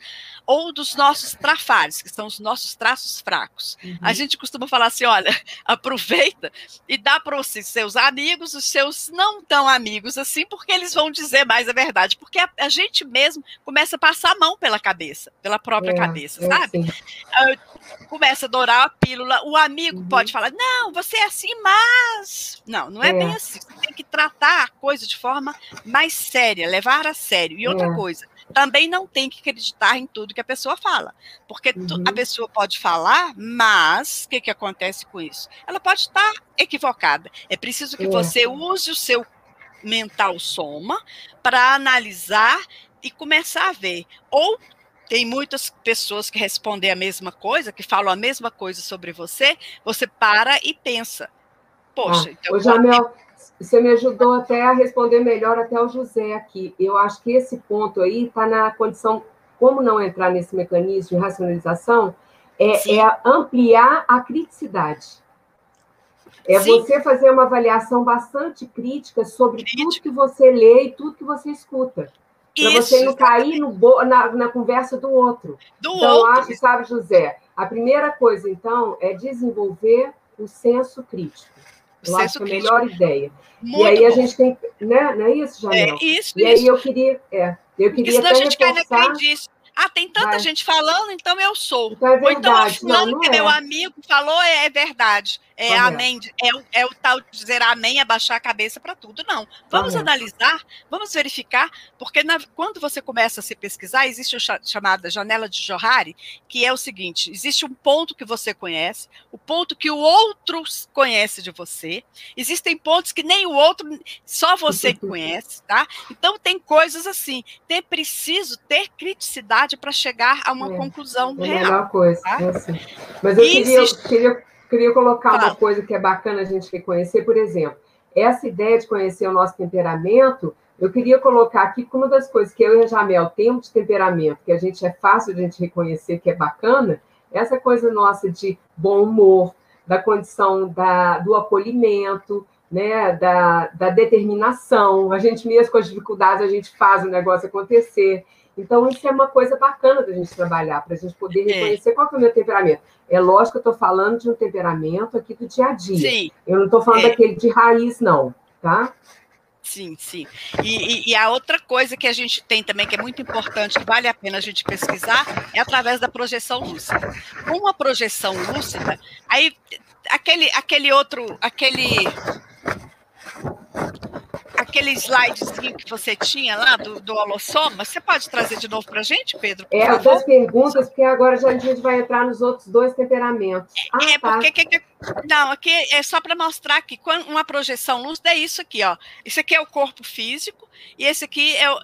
ou dos nossos trafares, que são os nossos traços fracos. Uhum. A gente costuma falar assim, olha, aproveita e dá para os seus amigos, os seus não tão amigos assim, porque eles vão dizer mais a verdade, porque a, a gente mesmo começa a passar a mão pela cabeça, pela própria é, cabeça, é sabe? Uh, começa a adorar a pílula, o amigo uhum. pode falar, não, você é assim, mas mas não, não é, é, bem assim. Você tem que tratar a coisa de forma mais séria, levar a sério. E outra é. coisa, também não tem que acreditar em tudo que a pessoa fala. Porque uhum. a pessoa pode falar, mas o que, que acontece com isso? Ela pode estar equivocada. É preciso que é. você use o seu mental soma para analisar e começar a ver. Ou tem muitas pessoas que respondem a mesma coisa, que falam a mesma coisa sobre você, você para e pensa. Poxa, ah, então. Jamel, você me ajudou até a responder melhor até o José aqui. Eu acho que esse ponto aí está na condição, como não entrar nesse mecanismo de racionalização, é, é ampliar a criticidade. É Sim. você fazer uma avaliação bastante crítica sobre tudo que você lê e tudo que você escuta. Para você não cair no, na, na, conversa do outro. Do então, outro. acho, sabe, José, a primeira coisa, então, é desenvolver o senso crítico. Eu acho que é a melhor ideia. Muito e aí bom. a gente tem, né? Não é isso, Janel? É isso, E isso. aí eu queria, é, eu queria Porque senão a gente reforçar... cai naquele ah, tem tanta Mas... gente falando, então eu sou. Então é. Ou então, fulano, não, não que é. meu amigo falou, é, é verdade. É, é. amém, é, o, é o tal de dizer amém, abaixar a cabeça para tudo. Não. Vamos analisar, vamos verificar, porque na, quando você começa a se pesquisar, existe o chamada janela de Johari, que é o seguinte: existe um ponto que você conhece, o ponto que o outro conhece de você. Existem pontos que nem o outro, só você conhece, tá? Então tem coisas assim. Tem preciso ter criticidade para chegar a uma é, conclusão é real. A melhor coisa. Tá? É assim. Mas eu queria, existe... queria, queria colocar claro. uma coisa que é bacana a gente reconhecer, por exemplo, essa ideia de conhecer o nosso temperamento, eu queria colocar aqui como uma das coisas que eu e a Jamel temos de temperamento, que a gente é fácil de a gente reconhecer que é bacana, essa coisa nossa de bom humor, da condição da, do acolhimento, né, da, da determinação. A gente mesmo com as dificuldades, a gente faz o negócio acontecer. Então, isso é uma coisa bacana da gente trabalhar, para a gente poder é. reconhecer qual é o meu temperamento. É lógico que eu estou falando de um temperamento aqui do dia a dia. Sim. Eu não estou falando é. daquele de raiz, não, tá? Sim, sim. E, e, e, a outra coisa que a gente tem também, que é muito importante, que vale a pena a gente pesquisar, é através da projeção lúcida. Com uma projeção lúcida, aí aquele, aquele outro, aquele aquele slidezinho que você tinha lá do, do holossoma, você pode trazer de novo para a gente, Pedro? É, as duas perguntas, porque agora já a gente vai entrar nos outros dois temperamentos. Ah, é, tá. porque... Que, que, não, aqui é só para mostrar que uma projeção lúcida é isso aqui, ó. Isso aqui é o corpo físico e esse aqui é o,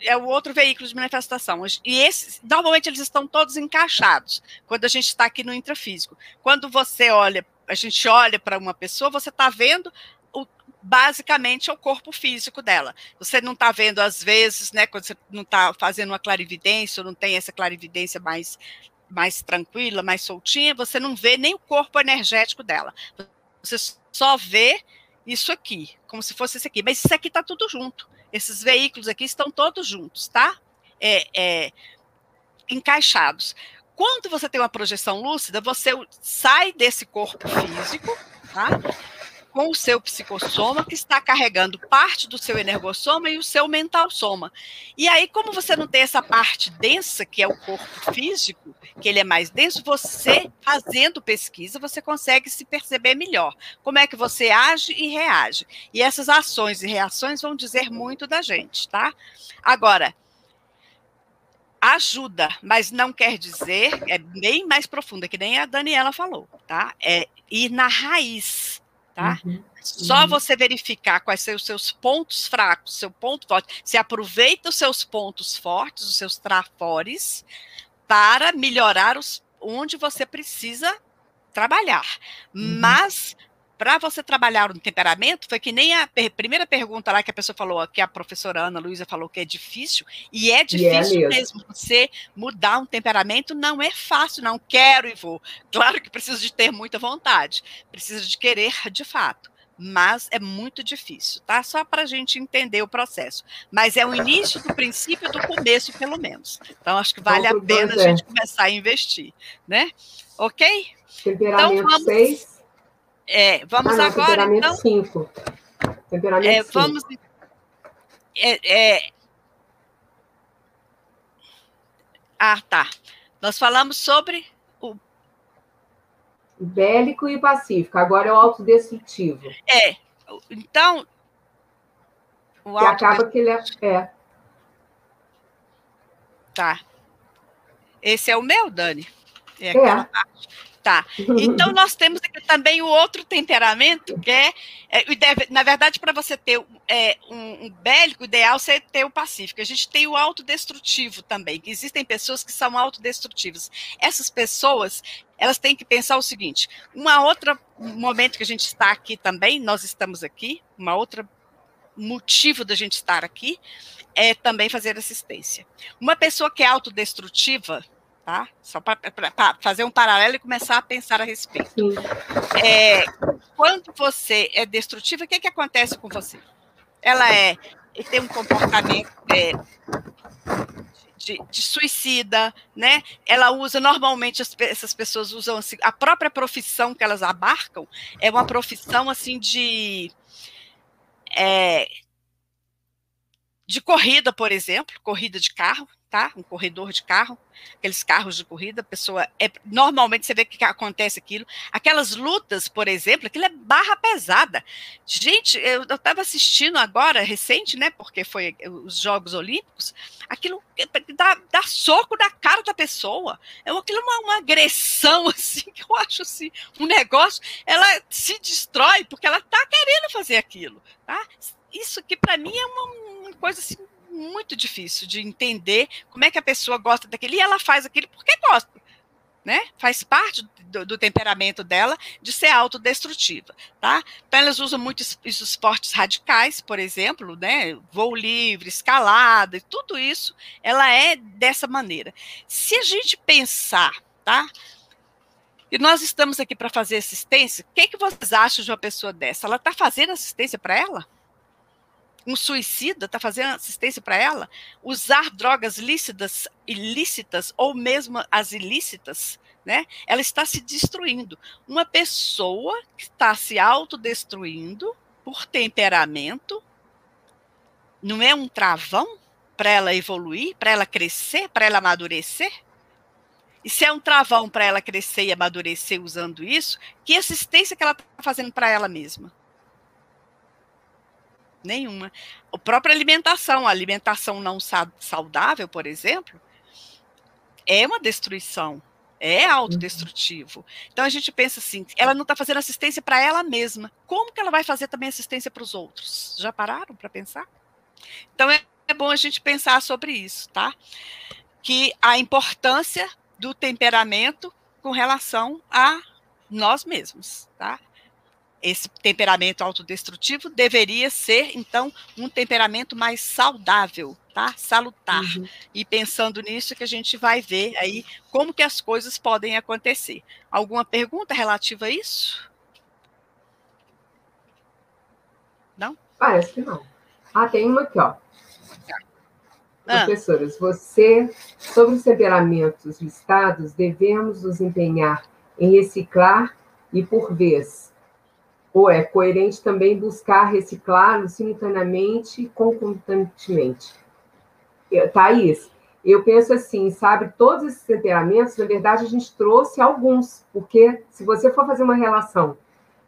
é o outro veículo de manifestação. E esses, normalmente eles estão todos encaixados quando a gente está aqui no intrafísico. Quando você olha a gente olha para uma pessoa, você está vendo basicamente é o corpo físico dela. Você não está vendo, às vezes, né, quando você não está fazendo uma clarividência, ou não tem essa clarividência mais, mais tranquila, mais soltinha, você não vê nem o corpo energético dela. Você só vê isso aqui, como se fosse isso aqui. Mas isso aqui está tudo junto. Esses veículos aqui estão todos juntos, tá? É, é, encaixados. Quando você tem uma projeção lúcida, você sai desse corpo físico, tá? Com o seu psicossoma, que está carregando parte do seu energossoma e o seu mental soma. E aí, como você não tem essa parte densa, que é o corpo físico, que ele é mais denso, você, fazendo pesquisa, você consegue se perceber melhor. Como é que você age e reage. E essas ações e reações vão dizer muito da gente, tá? Agora, ajuda, mas não quer dizer, é bem mais profunda, que nem a Daniela falou, tá? É ir na raiz, tá? Uhum. Só você verificar quais são os seus pontos fracos, seu ponto forte, você aproveita os seus pontos fortes, os seus trafores, para melhorar os onde você precisa trabalhar. Uhum. Mas para você trabalhar um temperamento, foi que nem a primeira pergunta lá que a pessoa falou, que a professora Ana Luísa falou que é difícil, e é difícil é mesmo. Você mudar um temperamento não é fácil, não quero e vou. Claro que precisa de ter muita vontade, precisa de querer de fato. Mas é muito difícil, tá? Só para a gente entender o processo. Mas é o início do princípio do começo, pelo menos. Então, acho que vale a pena a gente começar a investir, né? Ok? Temperamento então, vamos... 6 é, vamos ah, agora. Temperamento então, 5. Temperamento é, vamos. É, é... Ah, tá. Nós falamos sobre o. Bélico e pacífico. Agora é o autodestrutivo. É. Então. O que acaba que ele é, é. Tá. Esse é o meu, Dani? É é. parte. Tá. Então, nós temos aqui também o outro temperamento, que é, é na verdade, para você ter é, um, um, bélico, ideal você ter o pacífico. A gente tem o autodestrutivo também, que existem pessoas que são autodestrutivas. Essas pessoas, elas têm que pensar o seguinte: uma outra momento que a gente está aqui também, nós estamos aqui, uma outra motivo da gente estar aqui é também fazer assistência. Uma pessoa que é autodestrutiva, tá? Só para fazer um paralelo e começar a pensar a respeito. É, quando você é destrutiva, o que, que acontece com você? Ela é tem um comportamento é, de, de, suicida, né? Ela usa normalmente as, essas pessoas usam assim, a própria profissão que elas abarcam é uma profissão assim de é, de corrida, por exemplo, corrida de carro, tá? Um corredor de carro, aqueles carros de corrida, pessoa é normalmente você vê que acontece aquilo. Aquelas lutas, por exemplo, aquilo é barra pesada. Gente, eu estava assistindo agora, recente, né? Porque foi os Jogos Olímpicos, aquilo dá, dá soco na cara da pessoa. É aquilo uma, uma agressão, assim, que eu acho assim, um negócio, ela se destrói porque ela está querendo fazer aquilo, tá? Isso que para mim é uma, uma coisa assim muito difícil de entender como é que a pessoa gosta daquilo e ela faz aquilo porque gosta. Né? Faz parte do, do, temperamento dela de ser autodestrutiva, tá? Então elas usam muito os esportes radicais, por exemplo, né? Voo livre, escalada, tudo isso, ela é dessa maneira. Se a gente pensar, tá? E nós estamos aqui para fazer assistência, o que, que vocês acham de uma pessoa dessa? Ela está fazendo assistência para ela? Um suicida está fazendo assistência para ela, usar drogas lícitas, ilícitas ou mesmo as ilícitas, né? Ela está se destruindo. Uma pessoa que está se autodestruindo por temperamento não é um travão para ela evoluir, para ela crescer, para ela amadurecer? E se é um travão para ela crescer e amadurecer usando isso, que assistência que ela está fazendo para ela mesma? Nenhuma. A própria alimentação, a alimentação não saudável, por exemplo, é uma destruição, é autodestrutivo. Então a gente pensa assim, ela não está fazendo assistência para ela mesma. Como que ela vai fazer também assistência para os outros? Já pararam para pensar? Então é, é bom a gente pensar sobre isso, tá? Que a importância do temperamento com relação a nós mesmos, tá? Esse temperamento autodestrutivo deveria ser, então, um temperamento mais saudável, tá? Salutar. Uhum. E pensando nisso que a gente vai ver aí como que as coisas podem acontecer. Alguma pergunta relativa a isso? Não? Parece que não. Ah, tem uma aqui, ó. Ah. Professoras, você, sobre os temperamentos listados, devemos nos empenhar em reciclar e, por vez, ou é coerente também buscar reciclá-lo simultaneamente e concomitantemente. Thaís, eu penso assim, sabe, todos esses temperamentos, na verdade, a gente trouxe alguns, porque se você for fazer uma relação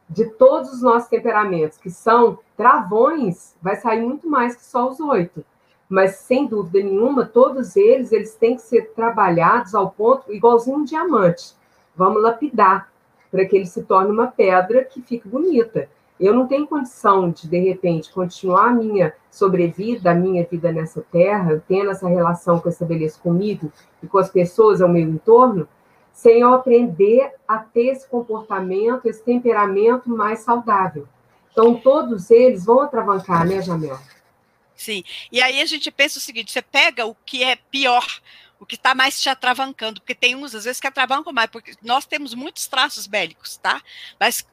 de todos os nossos temperamentos, que são travões, vai sair muito mais que só os oito. Mas, sem dúvida nenhuma, todos eles, eles têm que ser trabalhados ao ponto, igualzinho um diamante. Vamos lapidar, para que ele se torne uma pedra que fique bonita. Eu não tenho condição de, de repente, continuar a minha sobrevida, a minha vida nessa terra, tendo essa relação que eu estabeleço comigo e com as pessoas ao meu entorno, sem eu aprender a ter esse comportamento, esse temperamento mais saudável. Então, todos eles vão atravancar, né, Jamel? Sim. E aí a gente pensa o seguinte: você pega o que é pior, o que está mais te atravancando, porque tem uns, às vezes, que atravancam mais, porque nós temos muitos traços bélicos, tá? Mas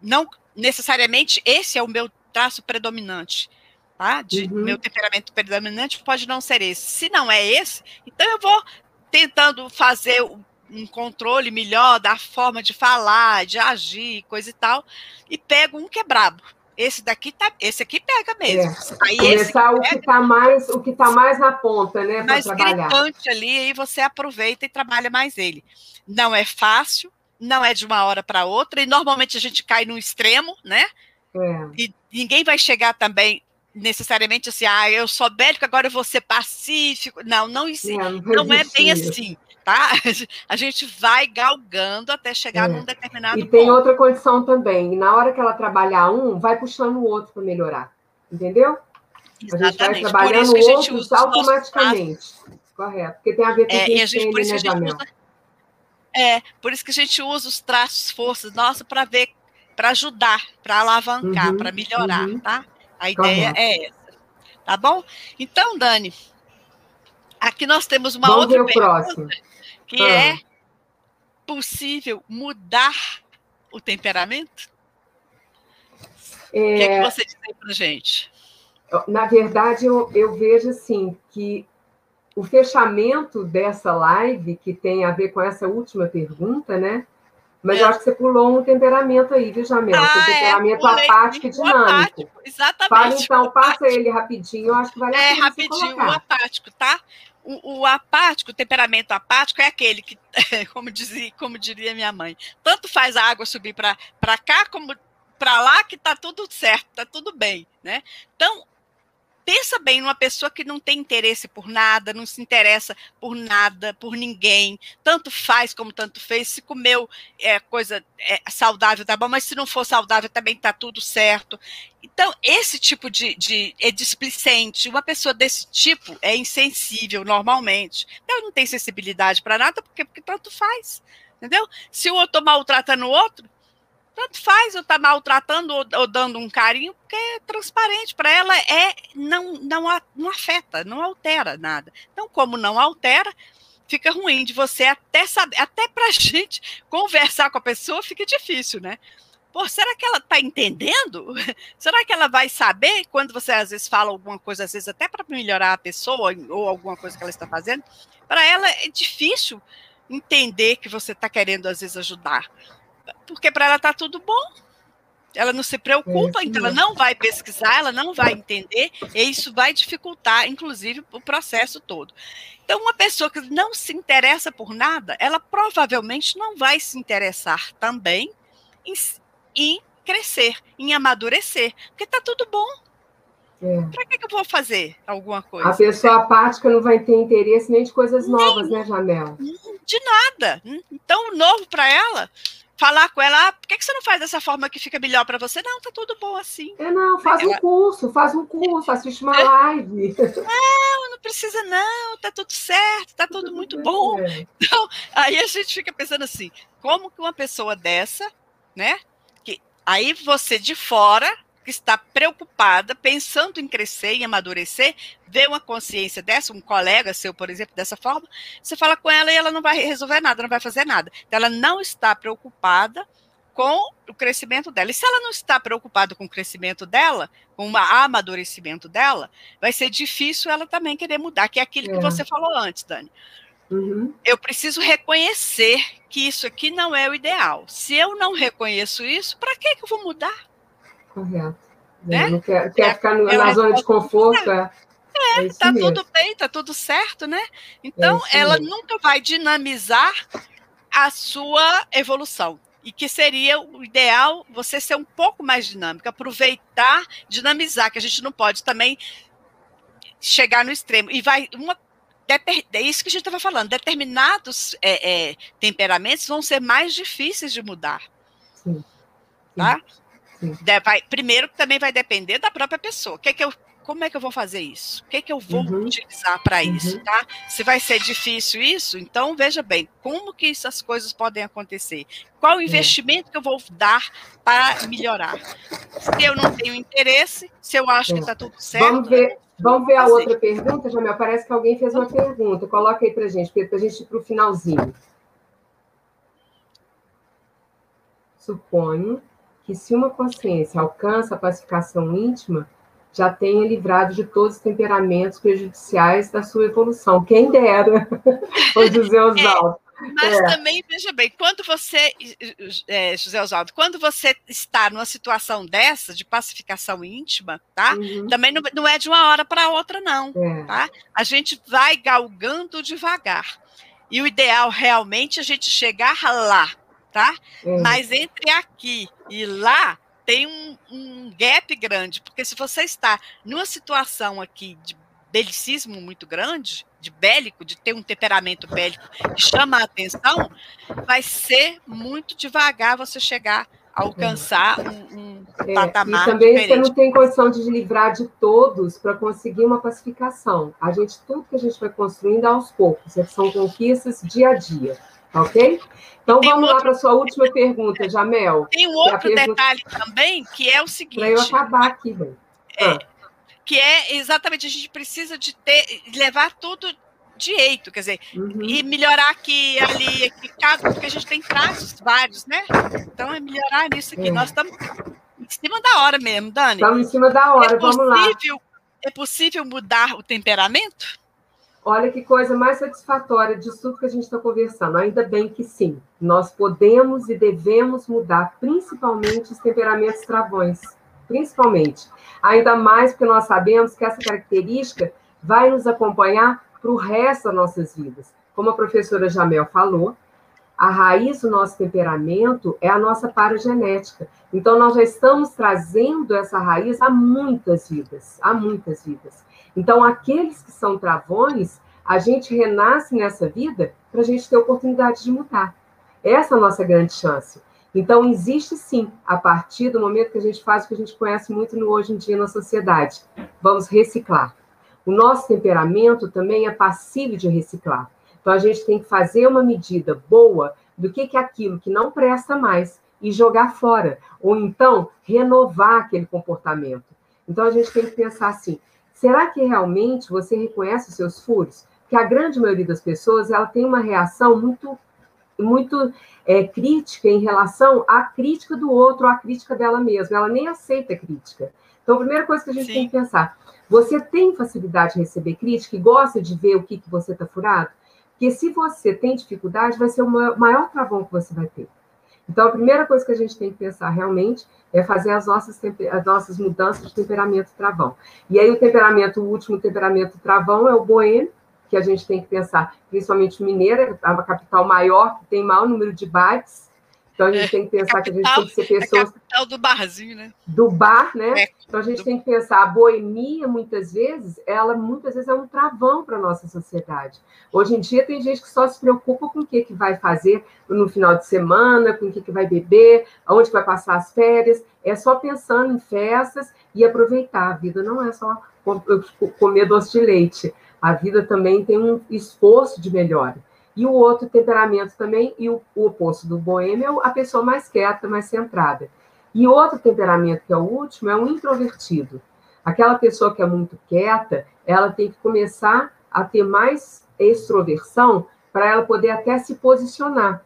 não necessariamente esse é o meu traço predominante, tá? De uhum. meu temperamento predominante pode não ser esse. Se não é esse, então eu vou tentando fazer um controle melhor da forma de falar, de agir, coisa e tal, e pego um que é brabo. Esse daqui tá, esse aqui pega mesmo. É. Aí Começar o que está mais, o que tá mais na ponta, né, mais trabalhar. gritante ali, aí você aproveita e trabalha mais ele. Não é fácil, não é de uma hora para outra, e normalmente a gente cai no extremo, né? É. E ninguém vai chegar também necessariamente assim, ah, eu sou bélico, agora eu vou ser pacífico. Não, não, isso, é, não, não é bem assim tá? A gente vai galgando até chegar é. num determinado E tem ponto. outra condição também. Na hora que ela trabalhar um, vai puxando o outro para melhorar. Entendeu? Exatamente. A gente vai trabalhando o outro automaticamente. Correto. Porque tem a ver com é, e a gente, por isso que a gente usa, É, por isso que a gente usa os traços, forças, nossa, para ver, para ajudar, para alavancar, uhum, para melhorar, uhum. tá? A ideia Correto. é essa. Tá bom? Então, Dani, aqui nós temos uma Vamos outra ver o pergunta. Próximo que ah. é possível mudar o temperamento? É... O que, é que você diz aí para gente? Na verdade, eu, eu vejo assim que o fechamento dessa live, que tem a ver com essa última pergunta, né? Mas é. eu acho que você pulou um temperamento aí, viu, Jamel? Ah, temperamento é, apático e dinâmico. Apático, exatamente. Fala então, passa ele rapidinho, eu acho que vale a é, pena. É, rapidinho, o apático, tá? O, o, apático, o temperamento apático é aquele que, como, dizia, como diria minha mãe, tanto faz a água subir para cá como para lá que está tudo certo, está tudo bem, né? Então, pensa bem numa pessoa que não tem interesse por nada, não se interessa por nada, por ninguém, tanto faz como tanto fez, se comeu é, coisa é, saudável, tá bom, mas se não for saudável também tá tudo certo. Então, esse tipo de, de é displicente, uma pessoa desse tipo é insensível normalmente. Ela não tem sensibilidade para nada, porque, porque tanto faz, entendeu? Se o outro maltratando o outro, tanto faz eu estar tá maltratando ou, ou, dando um carinho, porque é transparente. Para ela é não, não, não afeta, não altera nada. Então, como não altera, fica ruim de você até saber, até para a gente conversar com a pessoa fica difícil, né? Pô, será que ela está entendendo? Será que ela vai saber quando você às vezes fala alguma coisa, às vezes até para melhorar a pessoa ou alguma coisa que ela está fazendo? Para ela é difícil entender que você está querendo às vezes ajudar porque para ela está tudo bom. Ela não se preocupa, é, então ela não vai pesquisar, ela não vai entender, e isso vai dificultar, inclusive, o processo todo. Então, uma pessoa que não se interessa por nada, ela provavelmente não vai se interessar também em, em crescer, em amadurecer, porque está tudo bom. É. Para que, que, eu vou fazer alguma coisa? A pessoa apática não vai ter interesse nem de coisas novas, nem, né, Jamel? De nada. Então, novo para ela falar com ela, ah, por que, que você não faz dessa forma que fica melhor para você? Não, tá tudo bom assim. É, não, faz ela... um curso, faz um curso, assiste uma live. Não, não precisa não, tá tudo certo, tá tudo muito bom. Então, aí a gente fica pensando assim, como que uma pessoa dessa, né, que aí você de fora que está preocupada, pensando em crescer e amadurecer, vê uma consciência dessa, um colega seu, por exemplo, dessa forma, você fala com ela e ela não vai resolver nada, não vai fazer nada. Então, ela não está preocupada com o crescimento dela. E se ela não está preocupada com o crescimento dela, com o amadurecimento dela, vai ser difícil ela também querer mudar, que é aquilo é. que você falou antes, Dani. Uhum. Eu preciso reconhecer que isso aqui não é o ideal. Se eu não reconheço isso, para que eu vou mudar? Correto. Né? Não quer, quer é, ficar no, na zona de conforto. É, é, é tá mesmo. tudo bem, tá tudo certo, né? Então, é ela mesmo. nunca vai dinamizar a sua evolução. E que seria o ideal você ser um pouco mais dinâmico, aproveitar, dinamizar, que a gente não pode também chegar no extremo. E vai uma é isso que a gente estava falando. Determinados é, é, temperamentos vão ser mais difíceis de mudar. Sim. Tá? Sim. Vai, primeiro, também vai depender da própria pessoa. O que, é que eu como é que eu vou fazer isso? O que, é que eu vou uhum. utilizar para uhum. isso, tá? Se vai ser difícil isso, então veja bem, como que essas coisas podem acontecer? Qual o é. investimento é. que eu vou dar para melhorar? Se eu não tenho interesse, se eu acho é. que está tudo certo. Vamos ver, vamos ver a outra pergunta, Jamel. Parece que alguém fez uma pergunta. Coloca aí para gente, para a gente ir para o finalzinho. Suponho que se uma consciência alcança a pacificação íntima, já tenha livrado de todos os temperamentos prejudiciais da sua evolução. Quem dera, o José Oswaldo. É, mas é. também, veja bem, quando você, é, José Oswaldo, quando você está numa situação dessa, de pacificação íntima, tá? Uhum. Também não, não, é de uma hora para outra, não, é. tá? A gente vai galgando devagar. E o ideal realmente é a gente chegar lá, tá? É. Mas entre aqui e lá, tem um, um gap grande, porque se você está numa situação aqui de belicismo muito grande, de bélico, de ter um temperamento bélico que chama a atenção, vai ser muito devagar você chegar a alcançar um, um é, patamar. E também diferente. você não tem condição de livrar de todos para conseguir uma pacificação. A gente, tudo que a gente vai construindo aos poucos, são conquistas dia a dia. Ok? Então tem vamos um lá para a sua última pergunta, Jamel. Tem um outro pergunta... detalhe também, que é o seguinte. Para eu acabar aqui, bem. É, ah. Que é exatamente, a gente precisa de ter, levar tudo direito, quer dizer, uhum. e melhorar aqui, ali, aqui, cada, porque a gente tem traços vários, né? Então é melhorar nisso aqui. É. Nós estamos em cima da hora mesmo, Dani. Estamos em cima da hora, é vamos possível, lá. É possível mudar o temperamento? Olha que coisa mais satisfatória disso tudo que a gente está conversando. Ainda bem que sim, nós podemos e devemos mudar, principalmente os temperamentos travões. Principalmente. Ainda mais porque nós sabemos que essa característica vai nos acompanhar para o resto das nossas vidas. Como a professora Jamel falou, a raiz do nosso temperamento é a nossa paragenética. Então, nós já estamos trazendo essa raiz há muitas vidas, há muitas vidas. Então, aqueles que são travões, a gente renasce nessa vida para a gente ter oportunidade de mudar. Essa é a nossa grande chance. Então, existe sim, a partir do momento que a gente faz o que a gente conhece muito no hoje em dia na sociedade. Vamos reciclar. O nosso temperamento também é passível de reciclar. Então, a gente tem que fazer uma medida boa do que, que é aquilo que não presta mais e jogar fora. Ou então, renovar aquele comportamento. Então, a gente tem que pensar assim: Será que realmente você reconhece os seus furos? Porque a grande maioria das pessoas ela tem uma reação muito, muito é, crítica em relação à crítica do outro, à crítica dela mesma. Ela nem aceita crítica. Então, a primeira coisa que a gente Sim. tem que pensar: você tem facilidade de receber crítica e gosta de ver o que, que você está furado? Porque se você tem dificuldade, vai ser o maior travão que você vai ter. Então, a primeira coisa que a gente tem que pensar realmente é fazer as nossas, as nossas mudanças de temperamento travão. E aí, o temperamento, o último temperamento travão é o boêmio, que a gente tem que pensar, principalmente Mineira, a capital maior, que tem maior número de bares, então a gente é, tem que pensar capital, que a gente tem que ser pessoas. É capital do barzinho, né? Do bar, né? É, então a gente do... tem que pensar, a boemia, muitas vezes, ela muitas vezes é um travão para a nossa sociedade. Hoje em dia tem gente que só se preocupa com o que, que vai fazer no final de semana, com o que, que vai beber, aonde vai passar as férias. É só pensando em festas e aproveitar. A vida não é só comer doce de leite. A vida também tem um esforço de melhora. E o outro temperamento também, e o, o oposto do boêmio, é a pessoa mais quieta, mais centrada. E outro temperamento, que é o último, é um introvertido. Aquela pessoa que é muito quieta, ela tem que começar a ter mais extroversão para ela poder até se posicionar.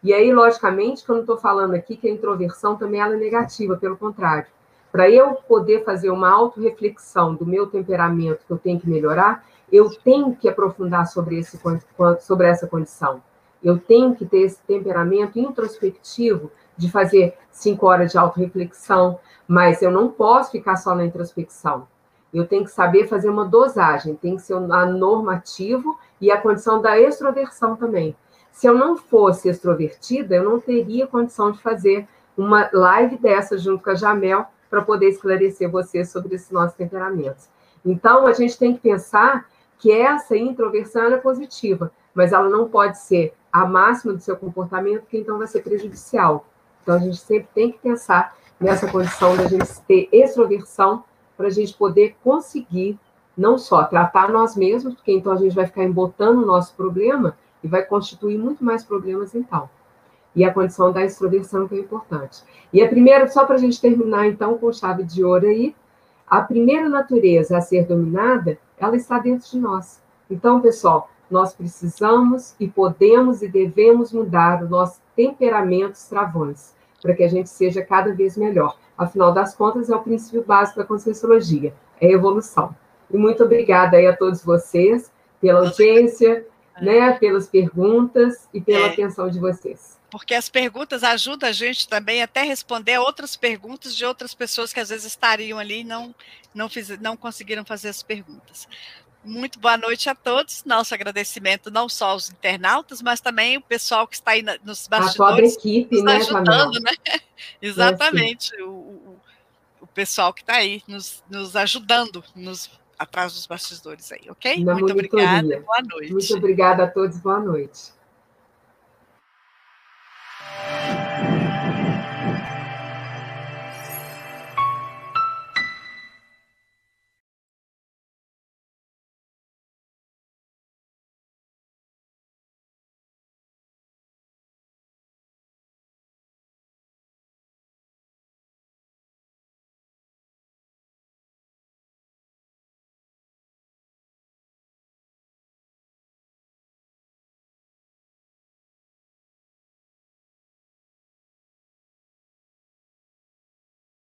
E aí, logicamente, que eu não estou falando aqui que a introversão também ela é negativa, pelo contrário. Para eu poder fazer uma autorreflexão do meu temperamento que eu tenho que melhorar, eu tenho que aprofundar sobre, esse, sobre essa condição. Eu tenho que ter esse temperamento introspectivo de fazer cinco horas de autorreflexão, mas eu não posso ficar só na introspecção. Eu tenho que saber fazer uma dosagem, tem que ser a normativo e a condição da extroversão também. Se eu não fosse extrovertida, eu não teria condição de fazer uma live dessa junto com a Jamel para poder esclarecer você sobre esses nossos temperamentos. Então, a gente tem que pensar que essa introversão é positiva, mas ela não pode ser a máxima do seu comportamento, porque então vai ser prejudicial. Então, a gente sempre tem que pensar nessa condição da gente ter extroversão para a gente poder conseguir não só tratar nós mesmos, porque então a gente vai ficar embotando o nosso problema e vai constituir muito mais problemas então. E a condição da extroversão que é importante. E a primeira, só para a gente terminar então com chave de ouro aí, a primeira natureza a ser dominada, ela está dentro de nós. Então, pessoal, nós precisamos e podemos e devemos mudar os nossos temperamentos travões, para que a gente seja cada vez melhor. Afinal das contas, é o princípio básico da conscienciologia, é a evolução. E muito obrigada aí a todos vocês pela audiência, né, pelas perguntas e pela é. atenção de vocês porque as perguntas ajudam a gente também até responder outras perguntas de outras pessoas que às vezes estariam ali e não, não, fiz, não conseguiram fazer as perguntas. Muito boa noite a todos. Nosso agradecimento não só aos internautas, mas também o pessoal que está aí nos bastidores. A equipe, né, ajudando, né? Exatamente. É, o, o, o, pessoal que está aí nos, nos ajudando nos, atrás dos bastidores aí, ok? Na Muito obrigada. Boa noite. Muito obrigada a todos. Boa noite.